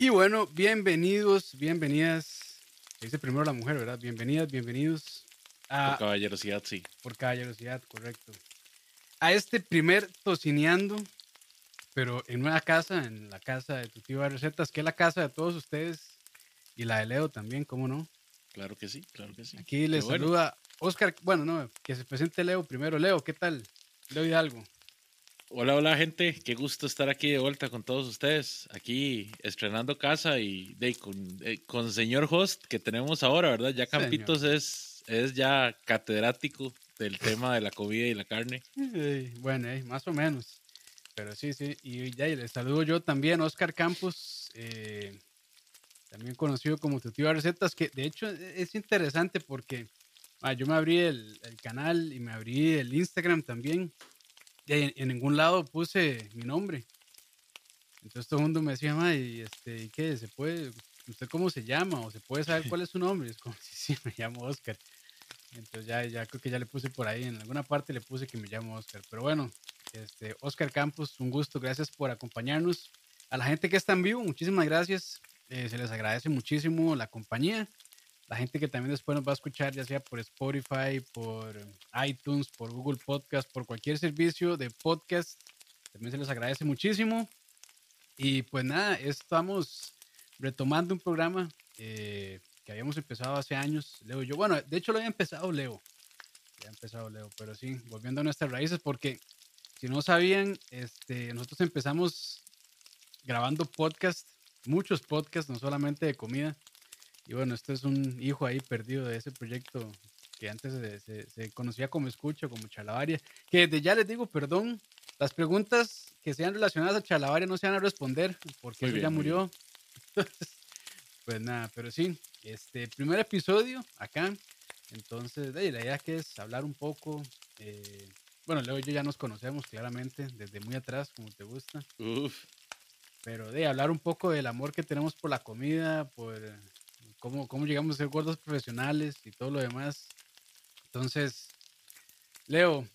Y bueno, bienvenidos, bienvenidas. Dice primero la mujer, ¿verdad? Bienvenidas, bienvenidos a. Por caballerosidad, sí. Por caballerosidad, correcto. A este primer tocineando, pero en una casa, en la casa de tu tío de recetas, que es la casa de todos ustedes y la de Leo también, ¿cómo no? Claro que sí, claro que sí. Aquí les bueno. saluda Oscar. Bueno, no, que se presente Leo primero. Leo, ¿qué tal? Leo Hidalgo. Hola, hola gente, qué gusto estar aquí de vuelta con todos ustedes, aquí estrenando casa y de, con, eh, con señor host que tenemos ahora, ¿verdad? Ya Campitos es, es ya catedrático del tema de la comida y la carne. Eh, bueno, eh, más o menos. Pero sí, sí. Y ya y les saludo yo también, Oscar Campos, eh, también conocido como tu tío de recetas, que de hecho e- es interesante porque ah, yo me abrí el, el canal y me abrí el Instagram también. Y en, ningún lado puse mi nombre. Entonces todo el mundo me decía, ma, ¿y este, ¿y qué? ¿Se puede? ¿Usted cómo se llama? ¿O se puede saber cuál es su nombre? Y es como, sí, sí, me llamo Oscar. Entonces ya, ya creo que ya le puse por ahí, en alguna parte le puse que me llamo Oscar. Pero bueno, este, Oscar Campos, un gusto, gracias por acompañarnos. A la gente que está en vivo, muchísimas gracias. eh, se les agradece muchísimo la compañía. La gente que también después nos va a escuchar, ya sea por Spotify, por iTunes, por Google Podcast, por cualquier servicio de podcast, también se les agradece muchísimo. Y pues nada, estamos retomando un programa eh, que habíamos empezado hace años, Leo y yo. Bueno, de hecho lo había empezado Leo. Ya empezado Leo, pero sí, volviendo a nuestras raíces, porque si no sabían, este, nosotros empezamos grabando podcast, muchos podcasts, no solamente de comida. Y bueno, este es un hijo ahí perdido de ese proyecto que antes se, se- se conocía como escucha, como chalabaria. Que desde ya les digo, perdón, las preguntas que sean relacionadas a chalabaria no se van a responder, porque bien, ya murió. Entonces, pues nada, pero sí, este primer episodio acá. Entonces, de ahí, la idea que es hablar un poco. eh, bueno, Leo y yo ya nos conocemos claramente desde muy atrás, como te gusta. Uf, Pero de hablar un poco del amor que tenemos por la comida, por cómo, cómo llegamos a ser gordos profesionales y todo lo demás. Entonces, Leo,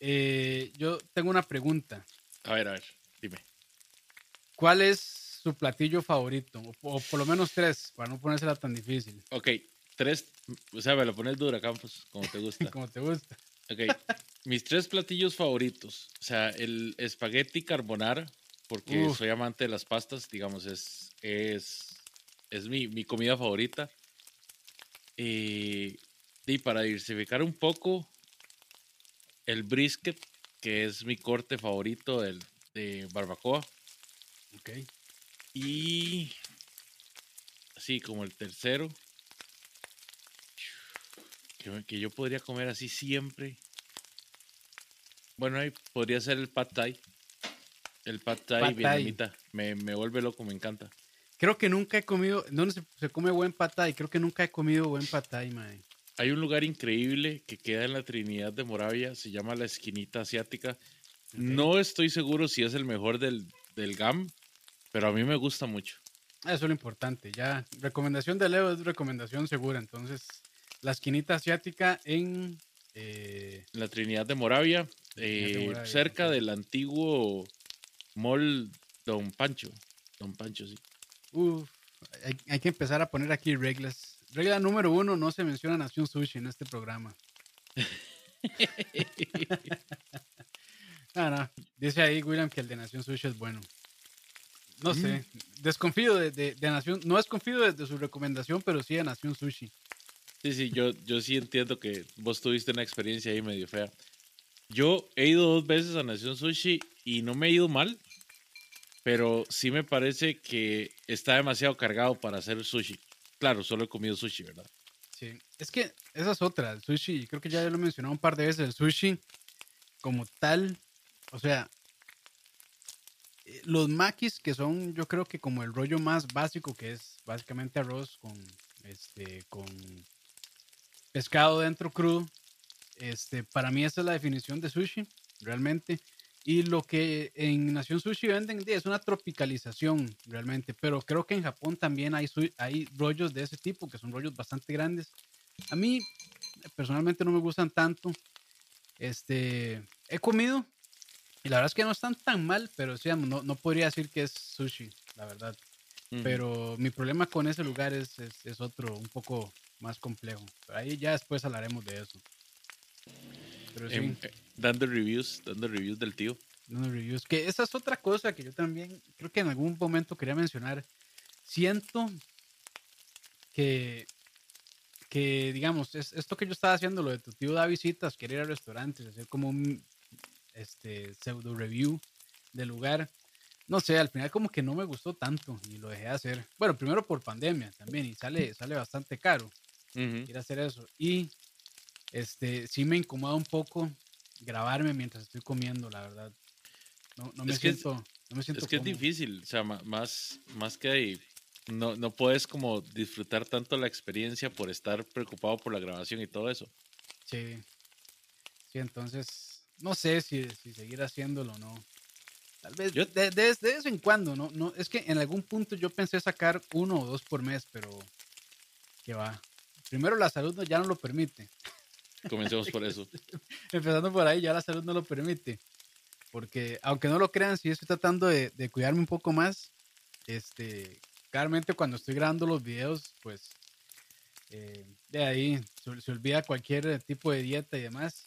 eh, yo tengo una pregunta. a ver, a ver, dime. ¿Cuál es su platillo favorito? O, o por lo menos tres, para no ponérsela tan difícil, Ok, tres, o sea, me lo pones dura, Campos, como te gusta. como te gusta. Ok, mis tres platillos favoritos. O sea, el espagueti carbonara, porque Uf. soy amante de las pastas, digamos, es, es, es mi, mi comida favorita. Eh, y para diversificar un poco, el brisket, que es mi corte favorito del, de barbacoa. Ok. Y así como el tercero, que, que yo podría comer así siempre. Bueno, ahí podría ser el pad thai. El pad thai, Pad thai. vietnamita. Me, me vuelve loco, me encanta. Creo que nunca he comido, ¿dónde se, se come buen patay? Creo que nunca he comido buen patay, mae. Hay un lugar increíble que queda en la Trinidad de Moravia, se llama la Esquinita Asiática. No estoy seguro si es el mejor del, del GAM, pero a mí me gusta mucho. Eso es lo importante. Ya, recomendación de Leo es recomendación segura. Entonces, la esquinita asiática en. eh, La Trinidad de Moravia, de eh, Moravia, cerca del antiguo mall Don Pancho. Don Pancho, sí. Uf, hay, hay que empezar a poner aquí reglas. Regla número uno: no se menciona Nación Sushi en este programa. no, no. Dice ahí William que el de Nación Sushi es bueno. No sé. Desconfío de, de- de Nación. No desconfío de, de su recomendación, pero sí de Nación Sushi. Sí, sí, yo, yo sí entiendo que vos tuviste una experiencia ahí medio fea. Yo he ido dos veces a Nación Sushi y no me he ido mal, pero sí me parece que está demasiado cargado para hacer sushi. Claro, solo he comido sushi, ¿verdad? Sí, es que esa es otra, el sushi, creo que ya lo he mencionado un par de veces, el sushi como tal, o sea, eh, los makis que son yo creo que como el rollo más básico que es básicamente arroz con este con pescado dentro crudo, este para mí esa es la definición de sushi, realmente. Y lo que en Nación Sushi venden es una tropicalización realmente, pero creo que en Japón también hay, hay rollos de ese tipo, que son rollos bastante grandes. A mí personalmente no me gustan tanto. Este, he comido y la verdad es que no están tan mal, pero sí, no, no podría decir que es sushi, la verdad. Ujú. Pero mi problema con ese lugar es, es, es otro, un poco más complejo. Pero ahí ya después hablaremos de eso. Pero sí, Em, eh, dando reviews, dando reviews del tío. unos reviews. Que esa es otra cosa que yo también creo que en algún momento quería mencionar. Siento que, que digamos, es, esto que yo estaba haciendo, lo de tu tío da visitas, quiere ir a restaurantes, hacer como un este, pseudo review del lugar. No sé, al final como que no me gustó tanto y lo dejé de hacer. Bueno, primero por pandemia también y sale, sale bastante caro Ujú. ir a hacer eso. Y este sí me incomoda un poco grabarme mientras estoy comiendo, la verdad. No, no me Es que es- siento, no me siento Es que es difícil, o sea, más, más que ahí, no, no puedes como disfrutar tanto la experiencia por estar preocupado por la grabación y todo eso. Sí. Sí, entonces no sé si, si seguir haciéndolo o no. Tal vez Yo- de, de- de vez en cuando, ¿no? no Es que en algún punto yo pensé sacar uno o dos por mes, pero que va. Primero la salud ya no lo permite. Comencemos por eso. Empezando por ahí, ya la salud no lo permite. Porque, aunque no lo crean, sí estoy tratando de, de cuidarme un poco más. Este, claramente cuando estoy grabando los videos, pues, eh, de ahí se, se olvida cualquier tipo de dieta y demás.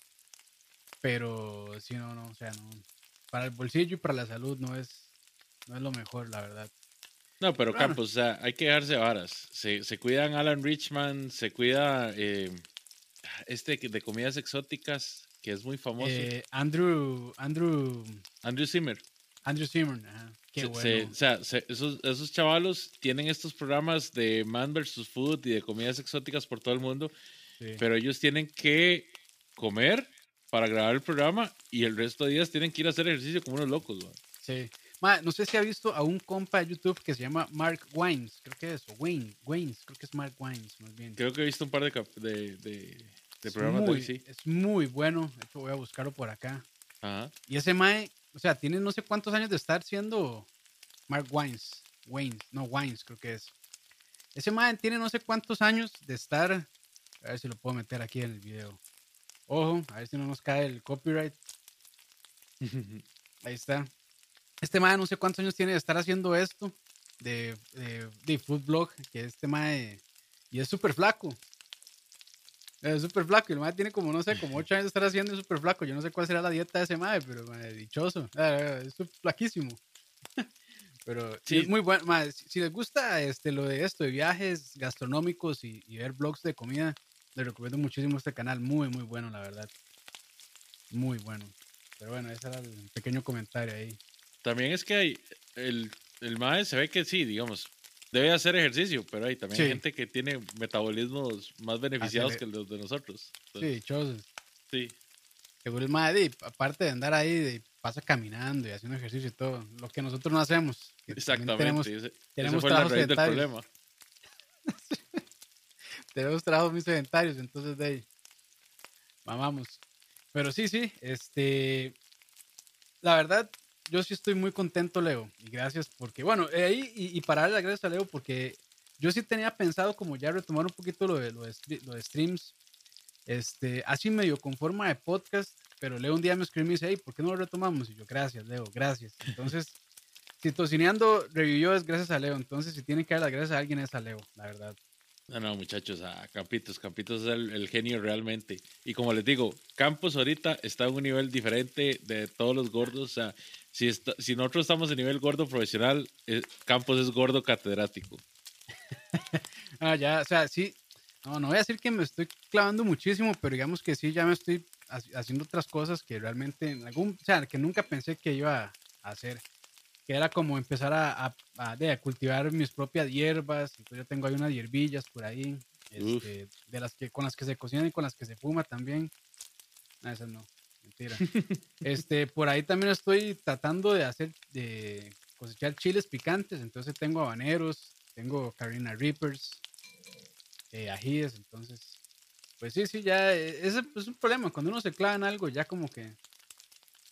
Pero, sí, no, no, o sea, no. Para el bolsillo y para la salud no es, no es lo mejor, la verdad. No, pero. Campos, o sea, hay que dejarse varas. Se, se cuidan Alan Richman, se cuida eh, este que- de comidas exóticas, que es muy famoso, Eh, Andrew, Andrew, Andrew Zimmer. Andrew Zimmern, ajá, qué Se- bueno. se- o sea, se- esos, esos chavalos tienen estos programas de Man vs. Food y de comidas exóticas por todo el mundo, sí. pero ellos tienen que comer para grabar el programa y el resto de días tienen que ir a hacer ejercicio como unos locos. Sí. Ma, no sé si ha visto a un compa de YouTube que se llama Mark Wines, creo que es, o Wayne, Waynes, creo que es Mark Wines, más bien. Creo que he visto un par de, de, de, programas de muy, sí. es muy bueno, de hecho voy a buscarlo por acá. Ajá. Y ese Mae, o sea, tiene no sé cuántos años de estar siendo Mark Wines, Waynes, no Wines creo que es. Ese Mae tiene no sé cuántos años de estar, a ver si lo puedo meter aquí en el video. Ojo, a ver si no nos cae el copyright. Ahí está. Este mae no sé cuántos años tiene de estar haciendo esto de, de, de food blog, que este mae y es súper flaco. Es súper flaco y el mae tiene como, no sé, como ocho años de estar haciendo y es súper flaco. Yo no sé cuál será la dieta de ese mae, pero mae, dichoso. Ah, Es flaquísimo. Pero sí, es muy bueno. si les gusta este, lo de esto, de viajes gastronómicos y, y ver blogs de comida, les recomiendo muchísimo este canal. Muy, muy bueno, la verdad. Muy bueno. Pero bueno, ese era el pequeño comentario ahí. También es que hay, el, el MAE se ve que sí, digamos, debe hacer ejercicio, pero hay también hay Sí. gente que tiene metabolismos más beneficiados Acele- que los de nosotros. Sí, Entonces, dichosos. sí. Seguro el mae, aparte de andar ahí, de- pasa caminando y haciendo ejercicio y todo, lo que nosotros no hacemos. Exactamente. Tenemos, ese, ese tenemos fue la raíz del problema. tenemos trabajos muy sedentarios, entonces de ahí, vamos. Pero sí, sí, este, la verdad, yo sí estoy muy contento, Leo, y gracias porque, bueno, eh, ahí, y, y para darle las gracias a Leo, porque yo sí tenía pensado como ya retomar un poquito lo de, lo de, lo de streams, este, así medio con forma de podcast, pero Leo un día me escribió y me dice, hey, ¿por qué no lo retomamos? Y yo, gracias, Leo, gracias. Entonces, si Tocineando revivió es gracias a Leo, entonces si tienen que dar las gracias a alguien es a Leo, la verdad. No, no, muchachos, a Campitos. Campitos es el, el genio realmente. Y como les digo, Campos ahorita está en un nivel diferente de todos los gordos. O sea, si, está- si nosotros estamos en nivel gordo profesional, eh, Campos es gordo catedrático. Ah, ya, o sea, sí. No, no voy a decir que me estoy clavando muchísimo, pero digamos que sí, ya me estoy ha- haciendo otras cosas que realmente, en algún, o sea, que nunca pensé que iba a hacer. Que era como empezar a, a- a- de, a cultivar mis propias hierbas. Entonces yo tengo ahí unas hierbillas por ahí, este, de las que, con las que se cocinan y con las que se fuma también. No, esas no, mentira. este, por ahí también estoy tratando de hacer, de cosechar chiles picantes. Entonces tengo habaneros, tengo Carolina Reapers, eh, ajíes, entonces, pues sí, sí, ya, eh, ese es un problema, cuando uno se clava en algo, ya como que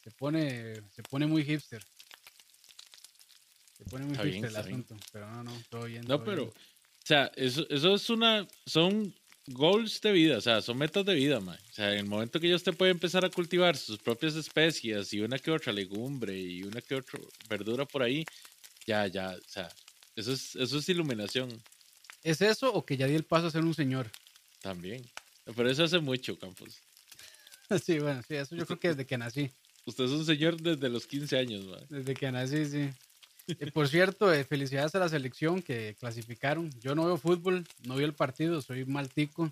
se pone, se pone muy hipster. Se pone muy Está bien, hipster el bien. asunto, pero no, no, todo bien. No, todo pero, bien. o sea, eso, eso es una, son goals de vida, o sea, son metas de vida, man. O sea, en el momento que ya usted puede empezar a cultivar sus propias especies y una que otra legumbre y una que otra verdura por ahí, ya, ya, o sea, Eso es, eso es iluminación ¿Es eso o que ya di el paso a ser un señor? también. Pero eso hace mucho, Campos. sí, bueno, sí, eso yo creo que desde que nací. Usted es un señor desde los 15 años, mae. Desde que nací, sí. Eh, por cierto, eh, felicidades a la selección que clasificaron. Yo no veo fútbol, no vi el partido, soy maltico.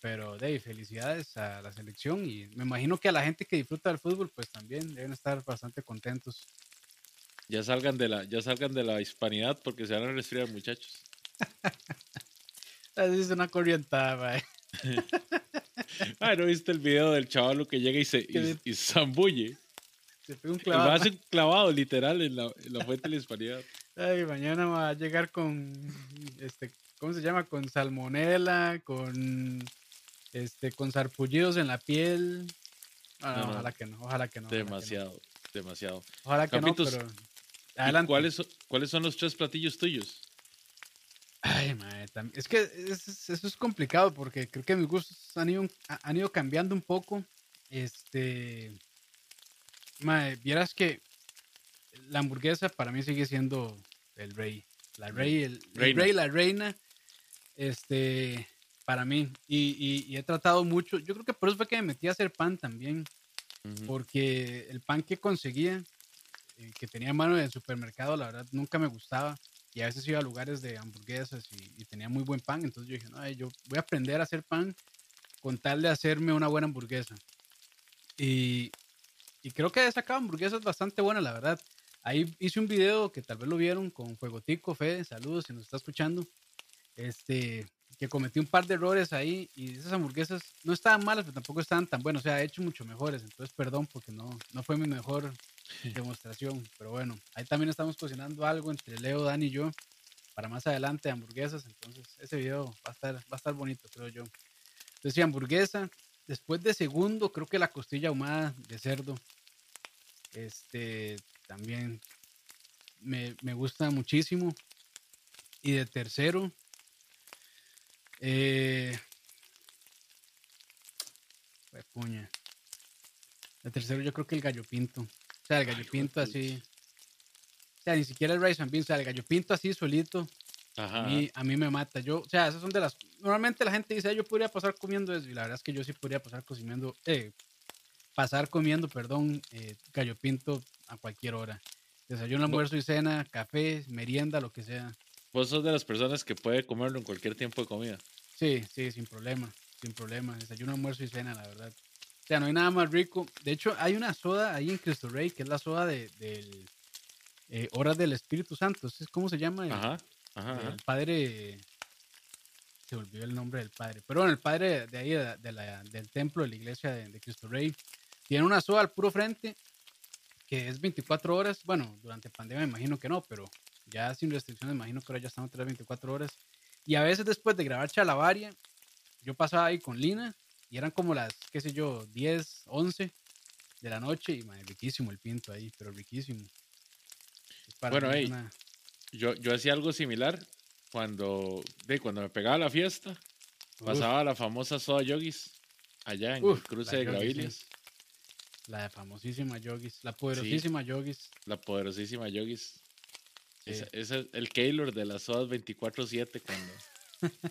Pero ahí, felicidades a la selección y me imagino que a la gente que disfruta del fútbol, pues también deben estar bastante contentos. Ya salgan de la, ya salgan de la hispanidad porque se van a resfriar, muchachos. Así es una corrientada, mae. Ah, ¿no viste el video del chavalo que llega y se, y, y se zambulle? Se pega un Va clavado. a ser clavado, literal, en la, en la fuente de la hispanidad. Ay, mañana va a llegar con, este, ¿cómo se llama? Con salmonela, con, este, con sarpullidos en la piel. Ah, no, No, no. ojalá que no, ojalá que no. ojalá que no. Demasiado, demasiado. Ojalá que no, pero ¿Y adelante. cuáles, son- ¿Cuáles son los tres platillos tuyos? Ay, tam- es que es- es- eso es complicado porque creo que mis gustos han ido, ha- han ido cambiando un poco. Este, mae, vieras que la hamburguesa para mí sigue siendo el rey, la rey, el, el Reina. rey, la reina, este, para mí. Y, y- y he tratado mucho, yo creo que por eso fue que me metí a hacer pan también, porque el pan que conseguía, eh, que tenía a mano en el supermercado, la verdad nunca me gustaba. Y a veces iba a lugares de hamburguesas y, y tenía muy buen pan. Entonces yo dije, no, yo voy a aprender a hacer pan con tal de hacerme una buena hamburguesa. Y, y creo que he sacado hamburguesas bastante buenas, la verdad. Ahí hice un video que tal vez lo vieron con Fuegotico, Fede, saludos si nos está escuchando. Este, que cometí un par de errores ahí y esas hamburguesas no estaban malas, pero tampoco estaban tan buenas. O sea, he hecho mucho mejores. Entonces, perdón porque no, no fue mi mejor demostración. Pero bueno, ahí también estamos cocinando algo entre Leo, Dani y yo para más adelante hamburguesas. Entonces, ese video va a estar, va a estar bonito, creo yo. Entonces, sí, hamburguesa. Después de segundo, creo que la costilla ahumada de cerdo. Este también me, me gusta muchísimo. Y de tercero, eh, fue puña. De tercero, yo creo que el gallo pinto. O sea, el gallo Ay, pinto así. O sea, ni siquiera el rice and beans, o sea, el gallo pinto así solito. Ajá. A mí, a mí me mata. Yo, o sea, esas son de las. Normalmente la gente dice, "Ay, yo podría pasar comiendo eso. Y la verdad es que yo sí podría pasar cocinando. Eh, pasar comiendo, perdón, eh, gallo pinto a cualquier hora. Desayuno, almuerzo y cena, café, merienda, lo que sea. Vos sos de las personas que puede comerlo en cualquier tiempo de comida. Sí, sí, sin problema. Sin problema. Desayuno, almuerzo y cena, la verdad. O sea, no hay nada más rico. De hecho, hay una soda ahí en Cristo Rey, que es la soda de, del eh, Horas del Espíritu Santo. ¿Ese es ¿Cómo se llama? El- Ajá. Ajá. ajá. el padre se olvidó el nombre del padre. Pero bueno el padre de ahí de, la- del templo de la iglesia de, de Cristo Rey tiene una soda al puro frente que es 24 horas. Bueno durante pandemia me imagino que no pero ya sin restricciones me imagino que ahora ya están otras 24 horas. Y a veces después de grabar Chalabaria yo pasaba ahí con Lina y eran como las qué sé yo 10 11 de la noche y man, riquísimo el pinto ahí pero riquísimo. Bueno, mí ey, una- Yo, yo hacía algo similar cuando, de, cuando me pegaba la fiesta. Uf. Pasaba la famosa soda yogis allá en Uf, el cruce de sí. Graviles. La famosísima Yogis, la poderosísima Yogis. La poderosísima yogis. Sí. Ese es el Keylor de las sodas 24-7 cuando,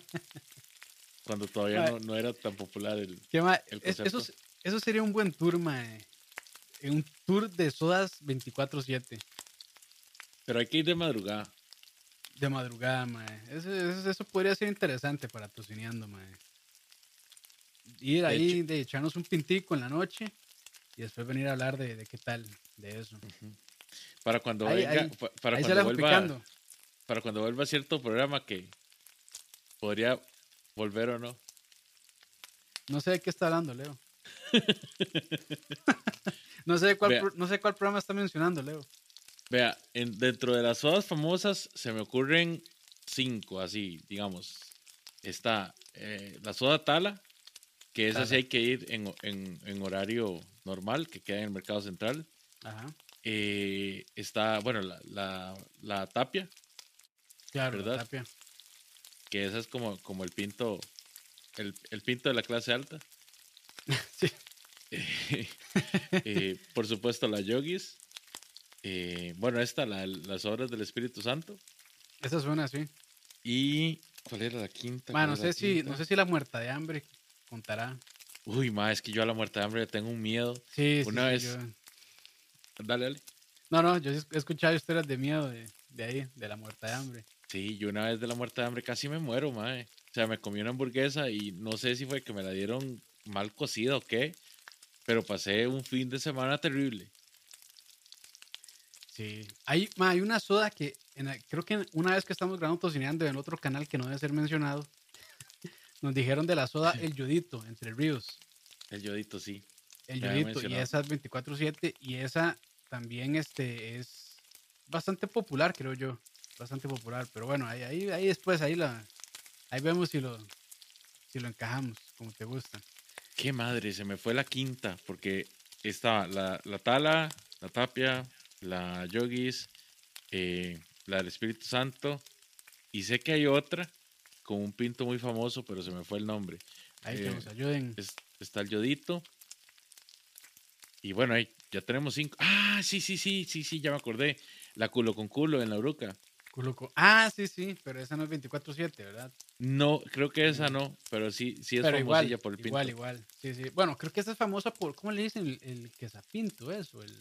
cuando todavía no, no era tan popular el... ¿Qué ma- El es- eso, eso sería un buen tour, mae. Eh, Un tour de sodas 24-7 Pero hay que ir de madrugada. De madrugada, mae. Eso, eso, eso podría ser interesante para tocineando, mae. Ir De ahí, de echarnos un pintico en la noche y después venir a hablar de, de qué tal de eso. Para cuando Ahí- venga, ahí- para ahí cuando vuelva, picando. para cuando vuelva cierto programa que podría volver o no. No sé de qué está hablando, Leo. no, sé de cuál, Vea. no sé cuál programa está mencionando, Leo. Vea, en- dentro de las sodas famosas se me ocurren cinco, así, digamos. Está eh, la soda Tala, que esa sí hay que ir en, en- en horario normal, que queda en el mercado central. Ajá. Eh, está, bueno, la, la, la tapia, Claro, la ¿Verdad? tapia. que esa es como, como el pinto, el, el pinto de la clase alta. Sí. Eh, por supuesto, la yogis. Eh, bueno, esta, la, las obras del Espíritu Santo. Esa suena así. ¿Y cuál era la quinta? Ma, ¿Cuál no sé la si, quinta? no sé si la muerta de hambre contará. Uy, ma, es que yo a la muerte de hambre tengo un miedo. Sí, sí, Una sí, vez- yo- Dale, dale. No, no, yo he escuchado historias de miedo de, de ahí, de la muerta de hambre. Sí, yo una vez de la muerte de hambre casi me muero, mae. O sea, me comí una hamburguesa y no sé si fue que me la dieron mal cocida o qué, pero pasé un fin de semana terrible. Sí. Hay, ma, hay una soda que en la- creo que una vez que estamos grabando tocineando en otro canal que no debe ser mencionado, nos dijeron de la soda El Yodito, entre ríos. El yodito, sí. El Me Yodito, y esa es 24-7, y esa también este, es bastante popular, creo yo. Bastante popular, pero bueno, ahí, ahí, ahí después, ahí, la, ahí vemos si lo, si lo encajamos, como te gusta. Qué madre, se me fue la quinta, porque estaba la, la Tala, la Tapia, la Yogis, eh, la del Espíritu Santo, y sé que hay otra con un pinto muy famoso, pero se me fue el nombre. Ahí que Eh, nos ayuden. Es- está el Yodito. Y bueno, ahí ya tenemos cinco. Ah, sí, sí, sí, sí, sí, ya me acordé. La culo con culo en la Uruca. Culuco. Ah, sí, sí, pero esa no es 24-7, ¿verdad? No, creo que esa no, pero sí, sí es pero igual, por el pinto. igual, igual. Sí, sí. Bueno, creo que esta es famosa por, ¿cómo le dicen? El, el quesapinto, eso, el...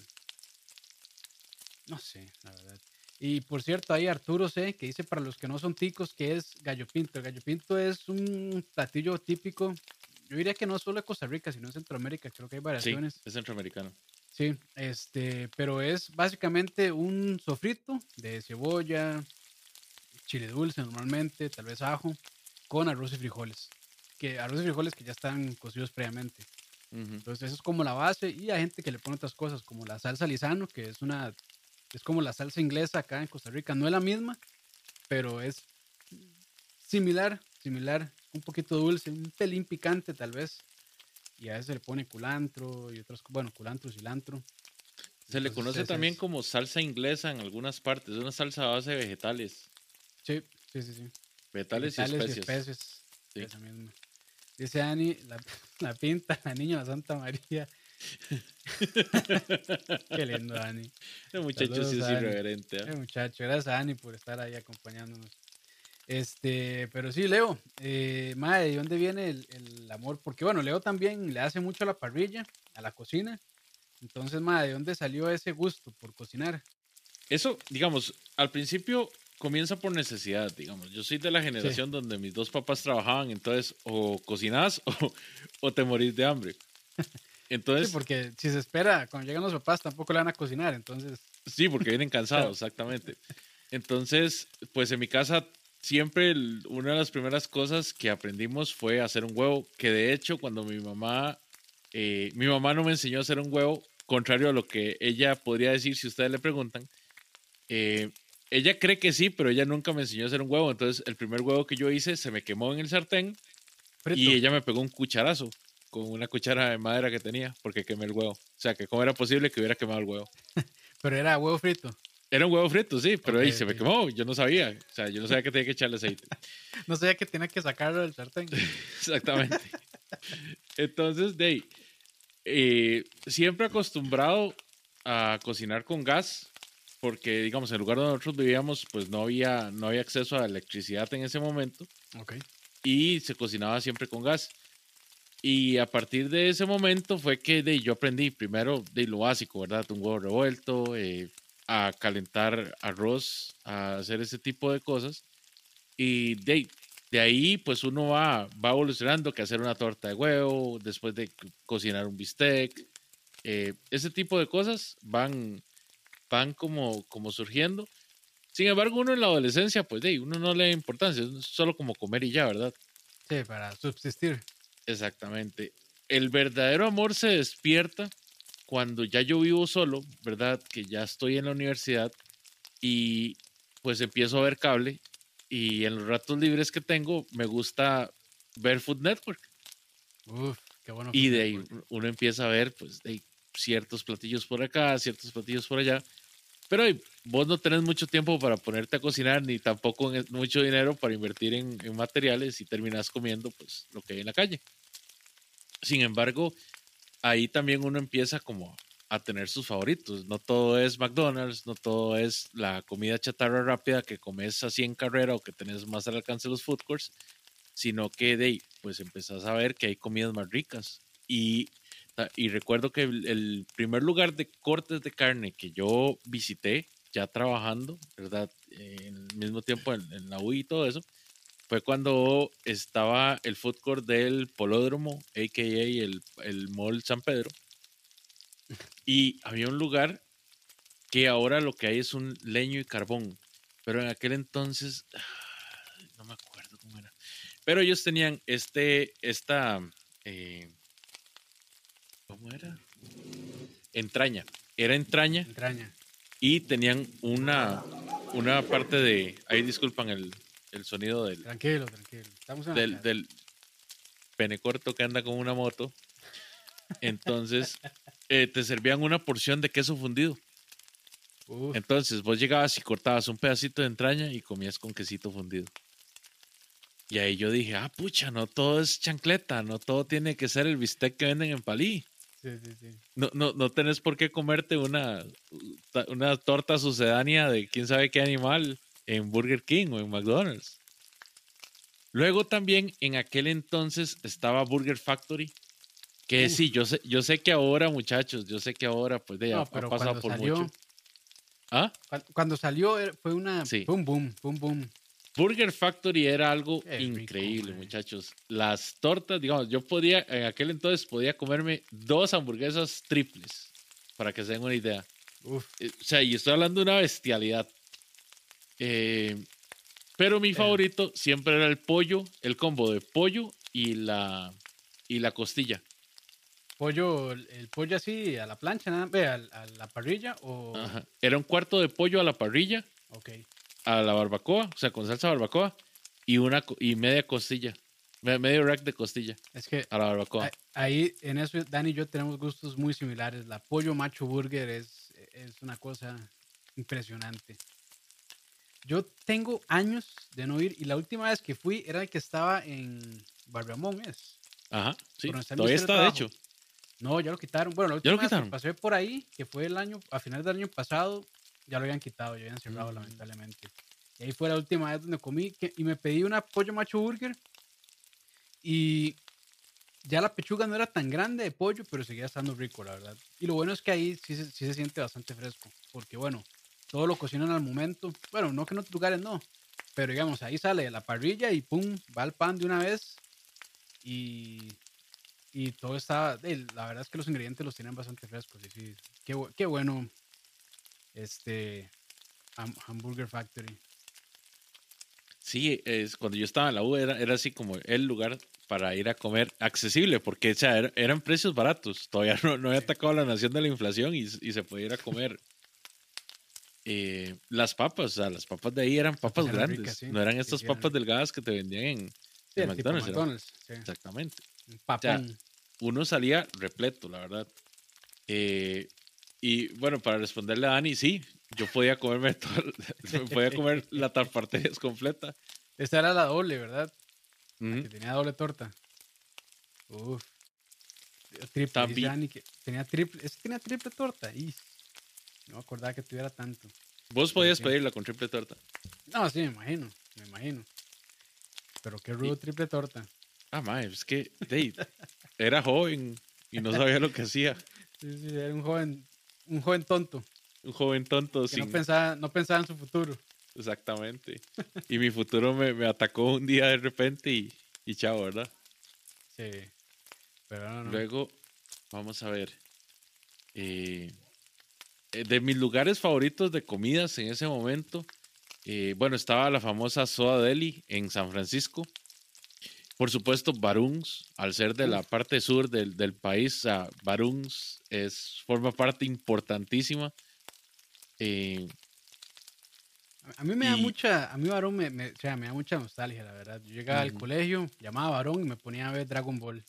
No sé, la verdad. Y por cierto, ahí Arturo C, que dice para los que no son ticos, que es gallo pinto. El gallo pinto es un platillo típico, yo diría que no solo de Costa Rica, sino en Centroamérica, creo que hay Sí, variaciones. es centroamericano. Sí, este, pero es básicamente un sofrito de cebolla, chile dulce normalmente, tal vez ajo, con arroz y frijoles. Que arroz y frijoles que ya están cocidos previamente. Entonces eso es como la base y hay gente que le pone otras cosas como la salsa lisano, que es una es como la salsa inglesa acá en Costa Rica, no es la misma, pero es similar, similar, un poquito dulce, un pelín picante tal vez. Y a veces se le pone culantro y otras, bueno, culantro, cilantro. Se le Entonces, conoce esa también es- como salsa inglesa en algunas partes. Es una salsa a base de vegetales. Sí, sí, sí, sí. Vegetales, Vegetales y especies. Sí. Sí. Esa misma. Dice Ani, la, la pinta, la niña, la Santa María. Qué lindo, Ani. El muchacho sí es Saludos, Dani. irreverente. ¿ah? Eh, muchacho, gracias a Ani por estar ahí acompañándonos. Este, pero sí, Leo, eh, madre, ¿de dónde viene el, el amor? Porque bueno, Leo también le hace mucho a la parrilla, a la cocina. Entonces, madre, ¿de dónde salió ese gusto por cocinar? Eso, digamos, al principio comienza por necesidad, digamos. Yo soy de la generación donde mis dos papás trabajaban, entonces o cocinás o, o te morís de hambre. Entonces, Sí, porque si se espera, cuando llegan los papás tampoco le van a cocinar, entonces, Sí, porque vienen cansados, exactamente. Entonces, pues en mi casa siempre el- una de las primeras cosas que aprendimos fue hacer un huevo, que de hecho cuando mi mamá, eh, mi mamá no me enseñó a hacer un huevo, contrario a lo que ella podría decir si ustedes le preguntan. eh, ella cree que sí, pero ella nunca me enseñó a hacer un huevo. Entonces, el primer huevo que yo hice se me quemó en el sartén frito. y ella me pegó un cucharazo con una cuchara de madera que tenía porque quemé el huevo. O sea, que cómo era posible que hubiera quemado el huevo. Pero era huevo frito. Era un huevo frito, sí, pero ahí Ok, se me quemó. Yo no sabía. O sea, yo no sabía que tenía que echarle aceite. No sabía que tenía que sacarlo del sartén. Exactamente. Entonces, ahí, eh, siempre acostumbrado a cocinar con gas, porque, digamos, en el lugar donde nosotros vivíamos, pues no había, no había acceso a electricidad en ese momento Ok. y se cocinaba siempre con gas. Y a partir de ese momento fue que de, yo aprendí primero de lo básico, ¿verdad? Un huevo revuelto, eh, a calentar arroz, a hacer ese tipo de cosas. Y de, de ahí pues uno va, va evolucionando, que hacer una torta de huevo, después de co- cocinar un bistec. eh, ese tipo de cosas van, van como, como surgiendo. Sin embargo, uno en la adolescencia, pues de, uno no le da importancia, es solo como comer y ya, ¿verdad? Sí, para subsistir. Exactamente. El verdadero amor se despierta cuando ya yo vivo solo, ¿verdad? Que ya estoy en la universidad y pues empiezo a ver cable y en los ratos libres que tengo me gusta ver Food Network Uf, qué bueno. y de ahí uno empieza a ver pues de ciertos platillos por acá, ciertos platillos por allá. Pero vos no tenés mucho tiempo para ponerte a cocinar ni tampoco en- mucho dinero para invertir en, en materiales y terminas comiendo pues lo que hay en la calle. Sin embargo, ahí también uno empieza como a tener sus favoritos. No todo es McDonald's, no todo es la comida chatarra rápida que comes así en carrera o que tenés más al alcance los food courts, sino que de ahí, pues empezás a ver que hay comidas más ricas. Y, recuerdo que el, el primer lugar de cortes de carne que yo visité, ya trabajando, ¿verdad? En el mismo tiempo en, en la UI y todo eso, fue cuando estaba el food court del Polódromo, a.k.a. el, el Mall San Pedro. Y había un lugar que ahora lo que hay es un leño y carbón. Pero en aquel entonces, no me acuerdo cómo era. Pero ellos tenían este, esta, eh, ¿cómo era? Entraña. Era entraña Entraña. y tenían una, una parte de, ahí disculpan el, el sonido del, Tranquilo, tranquilo. Estamos en del, del pene corto que anda con una moto. Entonces, eh, te servían una porción de queso fundido. Uf, Entonces, vos llegabas y cortabas un pedacito de entraña y comías con quesito fundido. Y ahí yo dije, ah, pucha, no todo es chancleta, no todo tiene que ser el bistec que venden en Palí. sí, sí, sí. No, no, no tenés por qué comerte una, una torta sucedánea de quién sabe qué animal en Burger King o en McDonald's. Luego también en aquel entonces estaba Burger Factory, que sí, yo sé, yo sé que ahora, muchachos, yo sé que ahora pues de, No, ha, ha pasado por salió- mucho. ¿Ah? Cuando, salió era- fue una Sí. boom, fue un boom. Burger Factory era algo Qué rico, increíble, mae. muchachos. Las tortas, digamos, yo podía, en aquel entonces podía comerme dos hamburguesas triples, para que se den una idea. Uf, Eh, O sea, y estoy hablando de una bestialidad. Eh, pero mi Eh. favorito siempre era el pollo, el combo de pollo y la, y la costilla. pollo, el, pollo así a la plancha, nada, ve, a, la parrilla o Ajá. Era un cuarto de pollo a la parrilla, ok. a la barbacoa, o sea, con salsa barbacoa, y, una, y media costilla, me- medio rack de costilla Es que a la barbacoa. ahí en eso Dani y yo tenemos gustos muy similares. La pollo macho burger es, es una cosa impresionante. Yo tengo años de no ir y la última vez que fui era el que estaba en Barramón, ¿es? Ajá, sí. está Todavía está, de hecho. No, ya lo quitaron. Bueno, la ¿Ya lo última vez que quitaron? pasé por ahí, que fue el año, a finales del año pasado, ya lo habían quitado, ya habían cerrado, Mm. lamentablemente. Y ahí fue la última vez donde comí que- y me pedí una pollo macho burger. Y ya la pechuga no era tan grande de pollo, pero seguía estando rico, la verdad. Y lo bueno es que ahí sí, sí se siente bastante fresco, porque bueno, todo lo cocinan al momento. Bueno, no que en otros lugares no, pero digamos, ahí sale la parrilla y pum, va al pan de una vez. Y, y todo está, la verdad es que los ingredientes los tienen bastante frescos. Y sí, qué, qué bueno este Ham- Hamburger Factory. Sí, es, cuando yo estaba en la U era, era así como el lugar para ir a comer accesible, porque o sea, era- eran precios baratos. Todavía no, no había atacado la nación de la inflación y, y se podía ir a comer. Eh, las papas, o sea, las papas de ahí eran papas eran grandes, ricas, sí, no eran estas sí, eran papas delgadas que te vendían en, Sí, McDonald's. Exactamente. papón. Uno salía repleto, la verdad. Eh, y bueno, para responderle a Dani, sí, yo podía comerme todo, podía comer la tarpartería completa. Esta era la doble, ¿verdad? Que tenía doble torta. Uf. Triple, También- Dani que tenía triple. ¿Ese tenía triple torta? Y no me acordaba que tuviera tanto. Vos podías sí. pedirla con triple torta. No, sí, me imagino, me imagino. Pero qué rudo Y- triple torta. Ah, mae, es que Dave, era joven y no sabía lo que hacía. Sí, sí, era un joven, un joven tonto Un joven tonto sin... no pensaba, no pensaba en su futuro. Exactamente. Y mi futuro me, me atacó un día de repente y, y chao, ¿verdad? Sí. Pero no, no. Luego, vamos a ver. eh, de mis lugares favoritos de comidas en ese momento, eh, bueno, estaba la famosa Soda Deli en San Francisco. Por supuesto, Baruns, al ser de la parte sur del, del país, sea, Baruns es, forma parte importantísima. Eh, A- A mí me da mucha, a mí varón me, me- o sea, me da mucha nostalgia, la verdad. Yo llegaba al colegio, llamaba varón y me ponía a ver Dragon Ball.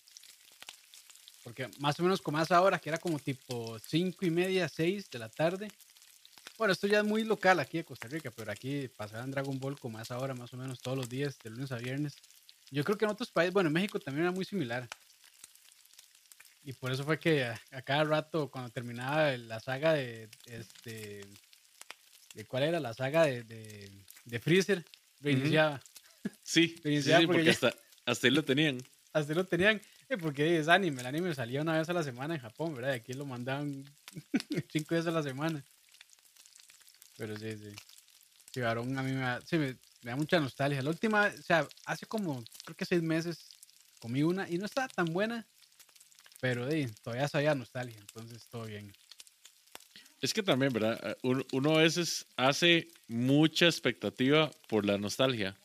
Porque más o menos como esa hora, que era como tipo cinco y media, seis de la tarde. Bueno, esto ya es muy local aquí de Costa Rica, pero aquí pasaban Dragon Ball como a esa hora más o menos todos los días, de lunes a viernes. Yo creo que en otros países, bueno, en México también era muy similar. Y por eso fue que a, a cada rato, cuando terminaba la saga de, este, de cuál era la saga de, de, de Freezer, reiniciaba. Sí, sí, Reiniciaba sí, porque porque ya- hasta, hasta ahí lo tenían. Hasta lo tenían, eh, porque es anime, el anime salía una vez a la semana en Japón, ¿verdad? Y aquí lo mandaban cinco veces a la semana. Pero sí, sí. Sí, varón, a mí me da, sí, me, me da mucha nostalgia. La última, o sea, hace como, creo que seis meses comí una y no estaba tan buena, pero eh, todavía sabía nostalgia, entonces todo bien. Es que también, ¿verdad? Ah, Uno, uno a veces hace mucha expectativa por la nostalgia.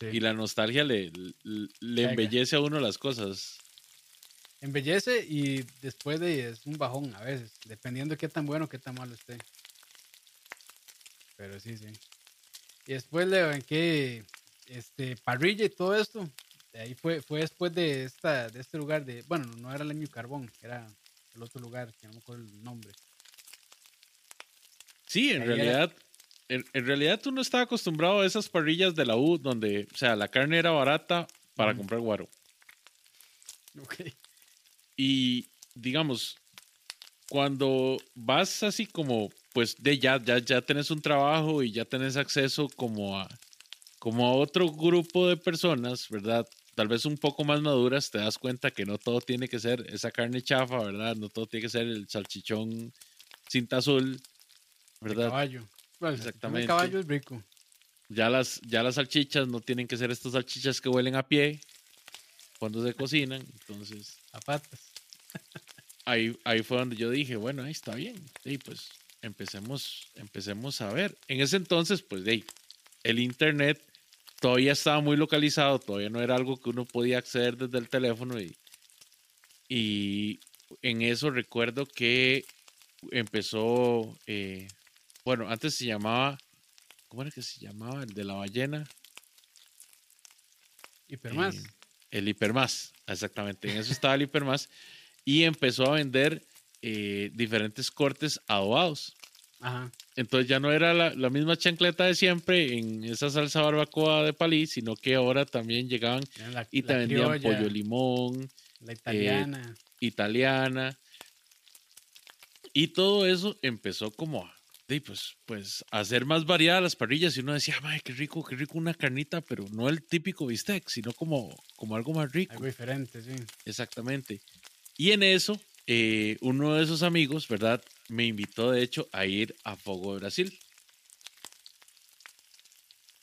Sí. Y la nostalgia le, le, embellece a uno las cosas. Embellece y después de es un bajón a veces, dependiendo de qué tan bueno o qué tan malo esté. Pero sí, sí. Y después le banqué este, parrilla y todo esto. De ahí fue, fue después de esta, de este lugar de, bueno, no era el año carbón, era el otro lugar, que no me acuerdo el nombre. Sí, en Ahí era- realidad, en, en realidad tú no estabas acostumbrado a esas parrillas de la U donde, o sea, la carne era barata para Ujú. comprar guaro. Ok. Y digamos, cuando vas así como, pues de ya, ya, ya tenés un trabajo y ya tenés acceso como a, como a otro grupo de personas, ¿verdad? Tal vez un poco más maduras, te das cuenta que no todo tiene que ser esa carne chafa, ¿verdad? No todo tiene que ser el salchichón cinta azul, De ¿verdad? caballo. Bueno, el Exactamente. caballo es rico. Ya las, ya las salchichas no tienen que ser estas salchichas que huelen a pie cuando se cocinan. Entonces, A patas. ahí, ahí fue donde yo dije, bueno, ahí está bien. Y pues empecemos, empecemos a ver. En ese entonces, pues de ahí, el internet todavía estaba muy localizado, todavía no era algo que uno podía acceder desde el teléfono. Y, y en eso recuerdo que empezó, eh, bueno, antes se llamaba, ¿cómo era que se llamaba? El de la ballena. Hipermás. Eh, el Hipermás, exactamente. En eso estaba el Hipermás. Y empezó a vender eh, diferentes cortes adobados. Ajá. Entonces ya no era la, la misma chancleta de siempre en esa salsa barbacoa de palí, sino que ahora también llegaban La, y te vendían criolla, pollo limón, La italiana. italiana. Y todo eso empezó como a, sí, pues, pues, hacer más variadas las parrillas. Y uno decía, ay, qué rico, qué rico una carnita, pero no el típico bistec, sino como, como algo más rico. algo diferente, sí. Exactamente. Y en eso, eh, uno de esos amigos, ¿verdad? Me invitó, de hecho, a ir a Fogo de Brasil.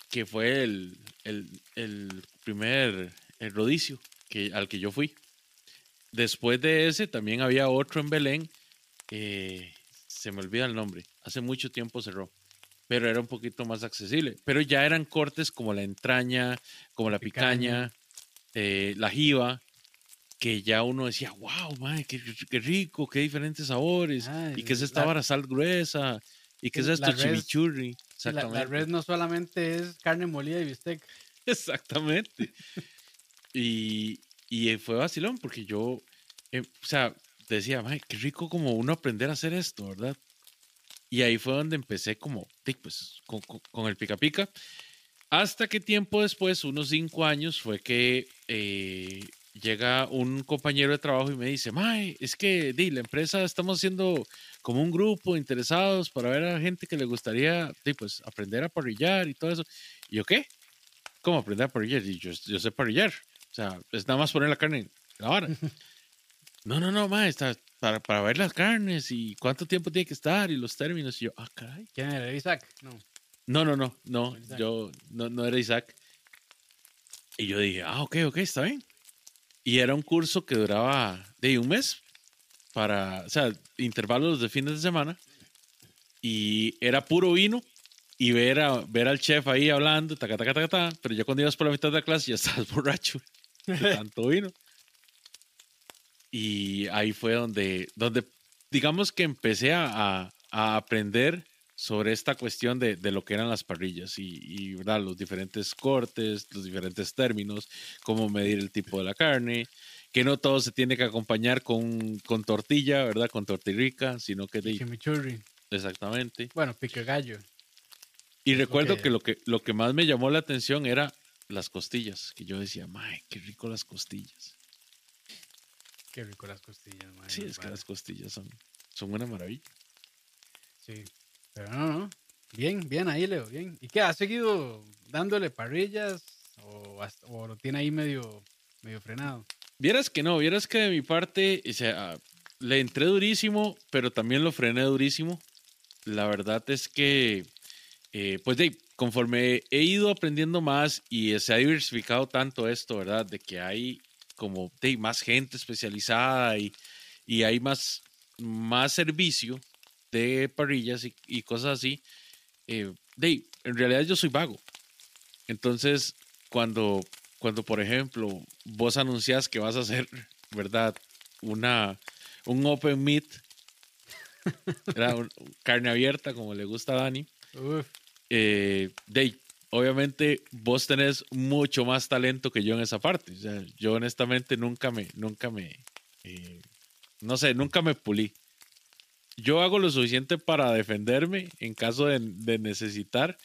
Que fue el, el- el primer el rodicio que, al que yo fui. Después de ese, también había otro en Belén. eh, se me olvida el nombre. Hace mucho tiempo cerró. Pero era un poquito más accesible. Pero ya eran cortes como la entraña, como la Picaña. picaña, eh, la jiba, que ya uno decía, wow, madre, qué, qué rico, qué diferentes sabores. Ah, y que es la- esta vara sal gruesa. Y que es esto res- chimichurri. Sí, La, la Exactamente. red no solamente es carne molida y bistec. Exactamente. y, y fue vacilón porque yo, eh, o sea, decía, "Mae, qué rico como uno aprender a hacer esto, ¿verdad? Y ahí fue donde empecé como, pues, con, con- con el pica pica. Hasta que tiempo después, unos cinco años, fue que eh, llega un compañero de trabajo y me dice, Mae, es que di, la empresa estamos haciendo como un grupo interesados para ver a gente que le gustaría di, pues, aprender a parrillar y todo eso. Y yo, ¿qué? ¿Cómo aprender a parrillar? Y yo, yo sé parrillar. O sea, es nada más poner la carne en la vara. no, no, no, mae, está para, para ver las carnes y cuánto tiempo tiene que estar y los términos. Y yo, ah, caray. ¿Quién era? Isaac? No. No, no, no, no, Isaac. yo no, no era Isaac. Y yo dije, ah, ok, ok, está bien. Y era un curso que duraba de un mes para, o sea, intervalos de fines de semana. Y era puro vino y ver, a, ver al chef ahí hablando, taca, taca, taca, taca, pero ya cuando ibas por la mitad de la clase ya estabas borracho de tanto vino. Y ahí fue donde, donde digamos que empecé a, a- aprender sobre esta cuestión de, de lo que eran las parrillas y, y, ¿verdad? los diferentes cortes, los diferentes términos, cómo medir el tipo de la carne, que no todo se tiene que acompañar con, con tortilla, ¿verdad? Con tortirrica, sino que de, Chimichurri. exactamente. Bueno, pique gallo. Y Es recuerdo que- que... lo que lo que más me llamó la atención era las costillas, que yo decía, "Mae, qué rico las costillas." Qué rico las costillas, man. Sí, es que las costillas son, son una maravilla. Sí, pero no, no. Bien, bien ahí, Leo, bien. ¿Y qué? ¿Ha seguido dándole parrillas o, hasta- o lo tiene ahí medio, medio frenado? Vieras que no, vieras que de mi parte, o sea, le entré durísimo, pero también lo frené durísimo. La verdad es que, eh, pues de, conforme he ido aprendiendo más y se ha diversificado tanto esto, ¿verdad? De que hay como de, más gente especializada y, y hay más, más servicio de parrillas y, y cosas así. eh, de, en realidad yo soy vago. Entonces, cuando, cuando, por ejemplo, vos anuncias que vas a hacer, ¿verdad? Una, un open meat, ¿verdad? Un- carne abierta, como le gusta a Dani. Eh, de, obviamente vos tenés mucho más talento que yo en esa parte. O sea, yo honestamente nunca me, nunca me, eh, no sé, nunca me pulí. Yo hago lo suficiente para defenderme en caso de, de necesitar,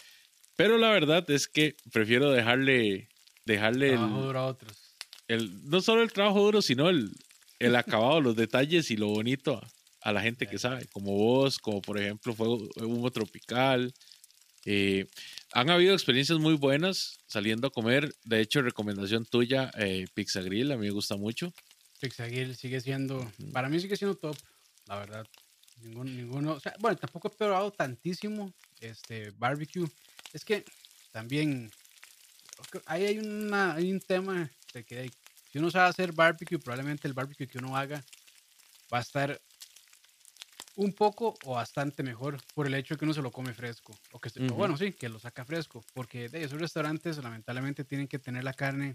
pero la verdad es que prefiero dejarle, dejarle el, trabajo duro a otros. el- no solo el trabajo duro, sino el, el acabado, los detalles y lo bonito a, a la gente que sabe, como vos, como por ejemplo fue Humo Tropical. Eh, han habido experiencias muy buenas saliendo a comer. De hecho, recomendación tuya, eh, Pizza Grill, a mí me gusta mucho. Pixaguil sigue siendo, para mí sigue siendo top, la verdad. Ningún, ninguno, o sea, bueno, tampoco he probado tantísimo este barbecue. Es que también ahí hay, una, hay un tema de que si uno sabe hacer barbecue, probablemente el barbecue que uno haga va a estar un poco o bastante mejor por el hecho de que uno se lo come fresco. O que se- o Ujú. bueno, sí, que lo saca fresco. Porque de esos restaurantes lamentablemente tienen que tener la carne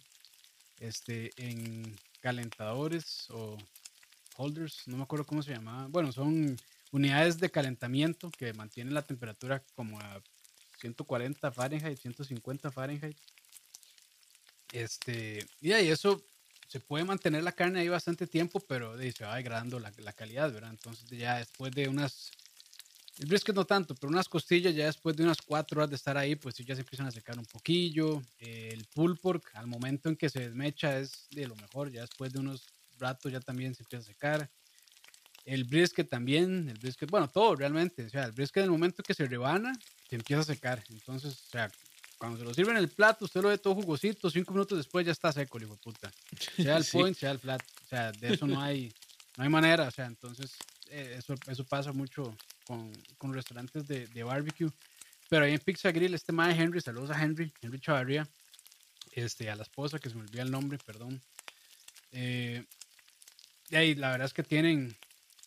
este, en calentadores o holders, no me acuerdo cómo se llamaba. Bueno, son unidades de calentamiento que mantienen la temperatura como a 140 Fahrenheit, 150 Fahrenheit. Este, y ahí eso se puede mantener la carne ahí bastante tiempo, pero se va degradando la, la calidad, ¿verdad? Entonces ya después de unas, el brisket no tanto, pero unas costillas ya después de unas cuatro horas de estar ahí, pues ya se empiezan a secar un poquillo. El pulled pork al momento en que se desmecha es de lo mejor, ya después de unos ratos ya también se empieza a secar. El brisket también, el brisket, bueno, todo realmente, o sea, el brisket en el momento que se rebana, se empieza a secar. Entonces, o sea, cuando se lo sirve en el plato, usted lo ve todo jugosito, cinco minutos después ya está seco, hijo puta. Sea el Sí. point, sea el flat. O sea, de eso no hay, no hay manera. O sea, entonces, eh, eso, eso pasa mucho con, con restaurantes de, de barbecue. Pero ahí en Pizza Grill, este mae Henry, saludos a Henry, Henry Chavarría, este, a la esposa, que se me olvida el nombre, perdón. Eh, y ahí la verdad es que tienen,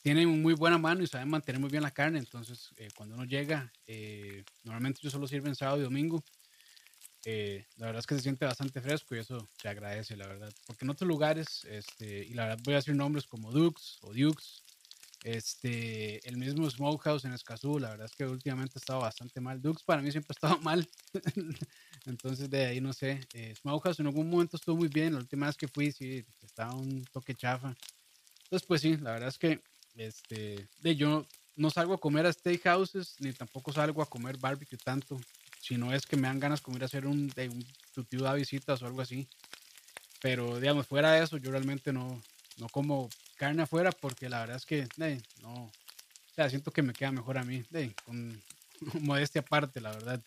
tienen muy buena mano y saben mantener muy bien la carne. Entonces, eh, cuando uno llega, eh, normalmente yo solo sirven sábado y domingo. Eh, la verdad es que se siente bastante fresco y eso se agradece, la verdad. Porque en otros lugares, este, y la verdad voy a decir nombres como Dukes o Dukes, este, el mismo Smokehouse en Escazú, la verdad es que últimamente ha estado bastante mal. Dukes para mí siempre ha estado mal. Entonces de ahí no sé. Eh, Smokehouse en algún momento estuvo muy bien. La última vez que fui, sí, estaba un toque chafa. Entonces, pues sí, la verdad es que este, de yo no salgo a comer a steakhouses, ni tampoco salgo a comer barbecue tanto. Si no es que me dan ganas como ir a hacer un, de un tu tío da visitas o algo así. Pero digamos, fuera de eso, yo realmente no, no como carne afuera porque la verdad es que de, no, o sea, siento que me queda mejor a mí, de, con modestia aparte, la verdad.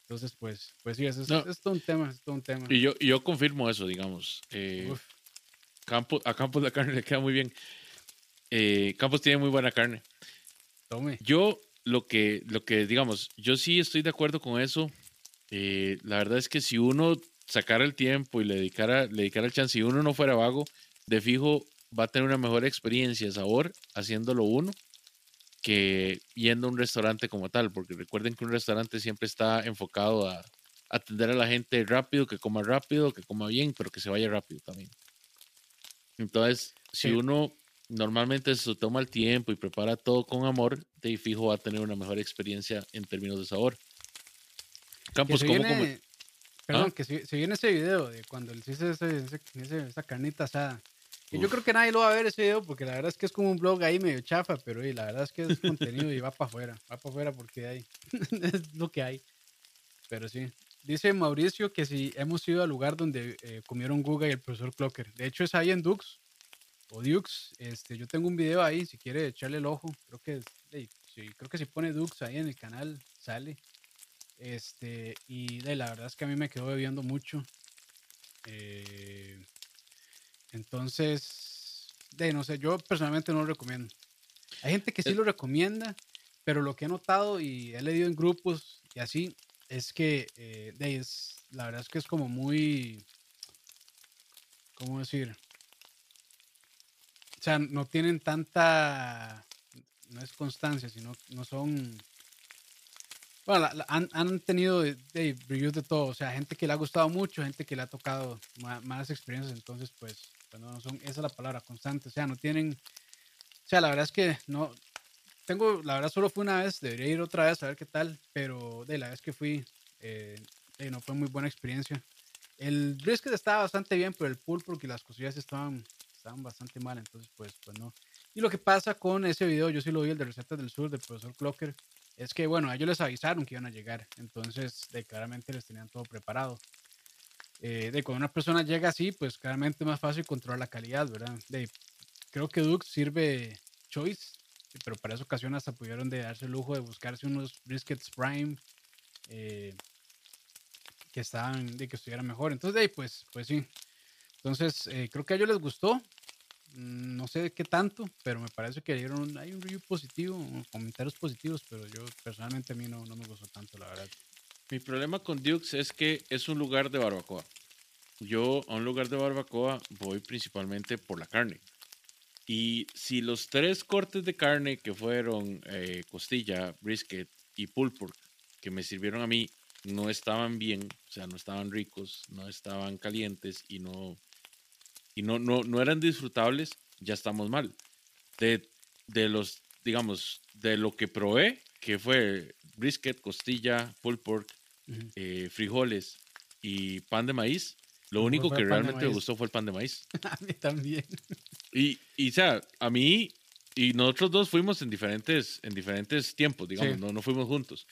Entonces, pues, pues sí, eso es, No. es todo un tema, es todo un tema. Y yo, yo confirmo eso, digamos. Eh, Campos, a Campos la carne le queda muy bien. Eh, Campos tiene muy buena carne. tome. Yo lo que, lo que, digamos, yo sí estoy de acuerdo con eso. Eh, la verdad es que si uno sacara el tiempo y le dedicara, le dedicara el chance, si uno no fuera vago, de fijo va a tener una mejor experiencia sabor haciéndolo uno que yendo a un restaurante como tal, porque recuerden que un restaurante siempre está enfocado a atender a la gente rápido, que coma rápido, que coma bien, pero que se vaya rápido también. Entonces, si Sí. uno normalmente se toma el tiempo y prepara todo con amor, de fijo va a tener una mejor experiencia en términos de sabor. Campos, se ¿cómo viene, come? perdón, ¿Ah? que se, se viene ese video de cuando él hizo esa carnita asada. Y yo creo que nadie lo va a ver ese video porque la verdad es que es como un blog ahí medio chafa, pero la verdad es que es contenido y va para afuera, va para afuera porque hay, es lo que hay. Pero sí. Dice Mauricio que si hemos ido al lugar donde eh, comieron Guga y el profesor Clocker. De hecho es ahí en Dux. O Dukes, este, yo tengo un video ahí, si quiere echarle el ojo, creo que, sí, creo que si pone Dukes ahí en el canal, sale. Este, y de, la verdad es que a mí me quedó bebiendo mucho. Eh, entonces, de, no sé, yo personalmente no lo recomiendo. Hay gente que sí lo recomienda, pero lo que he notado y he leído en grupos y así, es que eh, de, es, la verdad es que es como muy, ¿cómo decir? Sea, no tienen tanta, no es constancia, sino no son bueno, han, han, tenido de, reviews de todo, o sea, gente que le ha gustado mucho, gente que le ha tocado malas experiencias, entonces pues, no son, esa es la palabra, constante, o sea, no tienen, o sea, la verdad es que no, tengo, la verdad solo fue una vez, debería ir otra vez a ver qué tal, pero de la vez que fui, eh, no fue muy buena experiencia. El brisket estaba bastante bien, pero el pool porque las cosillas estaban, estaban bastante mal, entonces pues, pues no. Y lo que pasa con ese video, yo sí lo vi, el de Recetas del Sur, del profesor Clocker, es que, bueno, ellos les avisaron que iban a llegar, entonces de, claramente les tenían todo preparado. Eh, de cuando una persona llega así, pues claramente es más fácil controlar la calidad, ¿verdad? De, creo que Dux sirve Choice, pero para esa ocasión hasta pudieron de darse el lujo de buscarse unos briskets Prime eh, que estaban, de que estuvieran mejor. Entonces, de ahí, pues, pues sí. Entonces, eh, creo que a ellos les gustó. No sé qué tanto, pero me parece que dieron, hay un review positivo, comentarios positivos, pero yo personalmente a mí no, no me gustó tanto, la verdad. Mi problema con Dukes es que es un lugar de barbacoa. Yo a un lugar de barbacoa voy principalmente por la carne. Y si los tres cortes de carne que fueron eh, costilla, brisket y pulled pork que me sirvieron a mí no estaban bien, o sea, no estaban ricos, no estaban calientes y no y no, no, no eran disfrutables, ya estamos mal. De, de los, digamos, de lo que probé, que fue brisket, costilla, pulled pork, eh, frijoles y pan de maíz, lo único que realmente me gustó fue el pan de maíz. a mí también. Y, y, o sea, a mí y nosotros dos fuimos en diferentes, en diferentes tiempos, digamos, no, no fuimos juntos.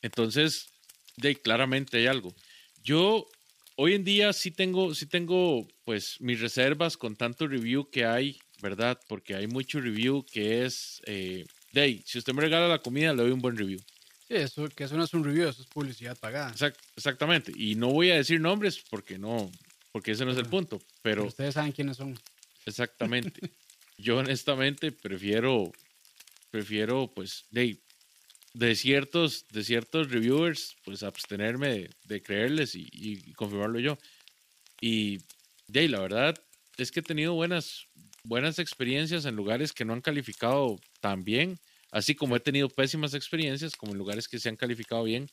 Entonces, de, claramente hay algo. Yo hoy en día sí tengo, sí tengo pues mis reservas con tanto review que hay, ¿verdad? Porque hay mucho review que es, eh, de si usted me regala la comida, le doy un buen review. Sí, eso, que eso no es un review, eso es publicidad pagada. exactamente. Y no voy a decir nombres porque no, porque ese no es el punto. Pero, ustedes saben quiénes son. Exactamente. Yo honestamente prefiero, prefiero pues, de, de ciertos, de ciertos reviewers, pues abstenerme de, creerles y, confirmarlo yo. Y de la verdad es que he tenido buenas, buenas experiencias en lugares que no han calificado tan bien, así como he tenido pésimas experiencias como en lugares que se han calificado bien.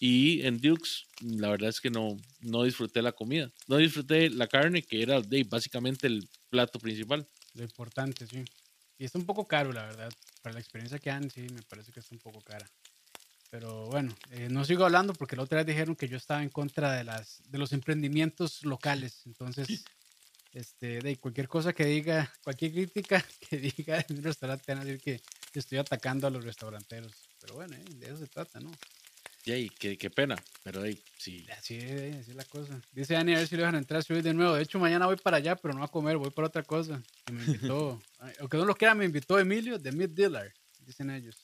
Y en Dukes, la verdad es que no, no disfruté la comida. No disfruté la carne, que era de, básicamente el plato principal. Lo importante, sí. Y está un poco caro, la verdad. Para la experiencia que han, sí, me parece que está un poco cara. Pero bueno, eh, no sigo hablando porque la otra vez dijeron que yo estaba en contra de, las, de los emprendimientos locales. Entonces, este, de cualquier cosa que diga, cualquier crítica que diga en un restaurante, van a decir que, estoy atacando a los restauranteros. Pero bueno, eh, de eso se trata, ¿no? Yay, qué, qué pena, pero ahí sí. Así, es la cosa. Dice Dani, a ver si le dejan entrar si voy de nuevo. De hecho, mañana voy para allá, pero no a comer, voy para otra cosa. Que me invitó, aunque no lo quiera, me invitó Emilio de Mid Dealer, dicen ellos.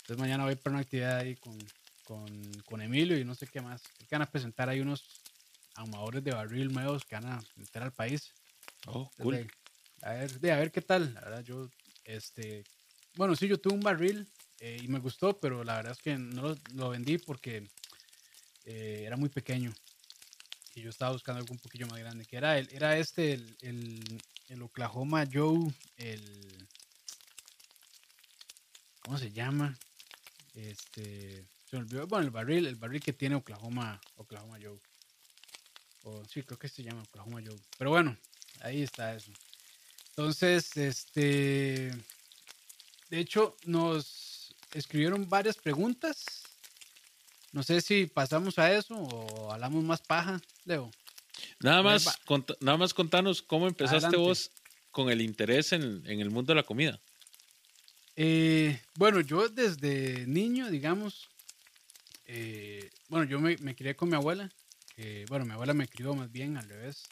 Entonces mañana voy para una actividad ahí con, con, con Emilio y no sé qué más. Creo que van a presentar ahí unos ahumadores de barril nuevos que van a meter al país. Oh, cool. a ver, de, a ver qué tal. La verdad, yo, este, bueno, sí, yo tuve un barril eh, y me gustó, pero la verdad es que no lo, vendí porque eh, era muy pequeño y yo estaba buscando algo un poquillo más grande, que era, el, era este, el, el, Oklahoma Joe, el... ¿Cómo se llama? Este, se me olvidó, bueno, el barril, el barril que tiene Oklahoma, Oklahoma Joe. O, sí, creo que se llama Oklahoma Joe. Pero bueno, ahí está eso. Entonces, este, de hecho, nos escribieron varias preguntas. No sé si pasamos a eso o hablamos más paja, Leo. Nada más, nada más contanos cómo empezaste vos con el interés en, el mundo de la comida. Eh, bueno, yo desde niño, digamos, eh, bueno, yo me, crié con mi abuela. bueno, mi abuela me crió más bien al revés.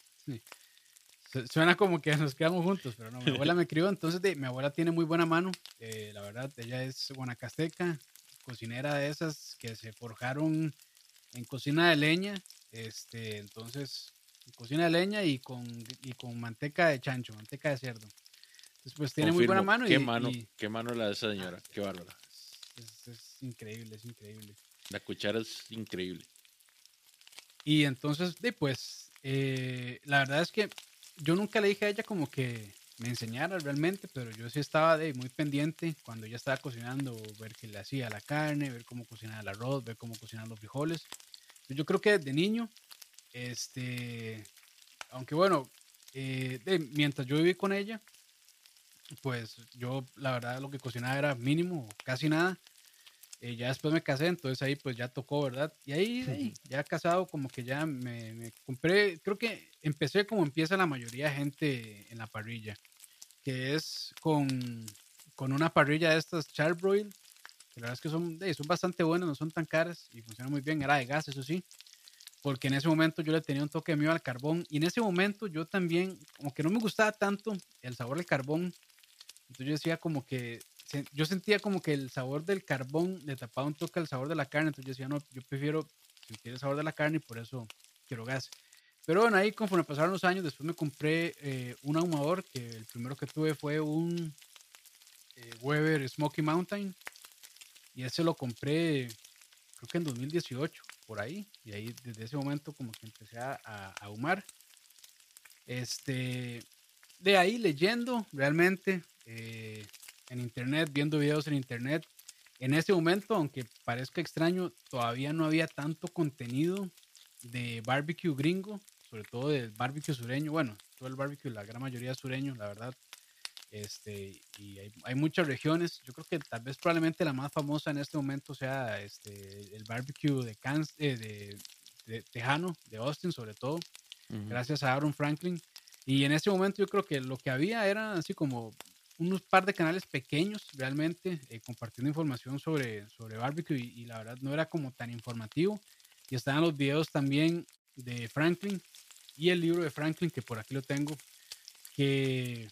Suena como que nos quedamos juntos, pero no, mi abuela me crió, entonces de, mi abuela tiene muy buena mano, eh, la verdad, ella es guanacasteca, cocinera de esas que se forjaron en cocina de leña, este, entonces, cocina de leña y con, y con manteca de chancho, manteca de cerdo. Entonces, pues tiene muy buena mano. ¿Qué mano? ¿Qué mano la de esa señora? qué bárbara. Es, es, increíble, es increíble. La cuchara es increíble. Y entonces, pues, eh, la verdad es que yo nunca le dije a ella como que me enseñara realmente, pero yo sí estaba muy pendiente cuando ella estaba cocinando, ver qué le hacía la carne, ver cómo cocinaba el arroz, ver cómo cocinaban los frijoles. Yo creo que de niño, este, aunque bueno, eh, mientras yo viví con ella, pues yo la verdad lo que cocinaba era mínimo, casi nada. Eh, ya después me casé, entonces ahí pues ya tocó, ¿verdad? Y ahí, ya casado, como que ya me, compré, creo que empecé como empieza la mayoría de gente en la parrilla, que es con, con una parrilla de estas Charbroil, que la verdad es que son, son bastante buenas, no son tan caras y funcionan muy bien, era de gas, eso sí, porque en ese momento yo le tenía un toque mío al carbón y en ese momento yo también, como que no me gustaba tanto el sabor del carbón, entonces yo decía como que yo sentía como que el sabor del carbón le tapaba un toque al sabor de la carne, entonces yo decía, no, yo prefiero sentir el sabor de la carne y por eso quiero gas. Pero bueno, ahí conforme pasaron los años, después me compré eh, un ahumador, que el primero que tuve fue un eh, Weber Smoky Mountain, y ese lo compré creo que en 2018, por ahí, y ahí desde ese momento como que empecé a, a ahumar. Este, de ahí leyendo realmente, eh, en internet, viendo videos en internet. En ese momento, aunque parezca extraño, todavía no había tanto contenido de barbecue gringo, sobre todo del barbecue sureño. Bueno, todo el barbecue, la gran mayoría sureño, la verdad. Este, y hay, muchas regiones. Yo creo que tal vez probablemente la más famosa en este momento sea este, el barbecue de, eh, de, Tejano, de Austin, sobre todo, gracias a Aaron Franklin. Y en ese momento yo creo que lo que había era así como unos par de canales pequeños realmente eh, compartiendo información sobre, sobre barbecue y, la verdad no era como tan informativo. Y estaban los videos también de Franklin y el libro de Franklin que por aquí lo tengo, que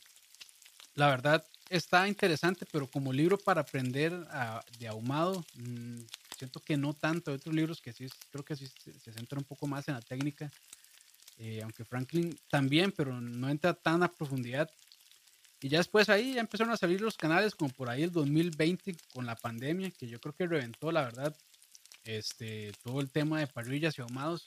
la verdad está interesante, pero como libro para aprender de ahumado, mm, siento que no tanto. Hay otros libros que sí, creo que sí se, centran un poco más en la técnica. Eh, aunque Franklin también, pero no entra tan a profundidad. Y ya después ahí ya empezaron a salir los canales como por ahí el 2020 con la pandemia, que yo creo que reventó, la verdad, este, todo el tema de parrillas y ahumados.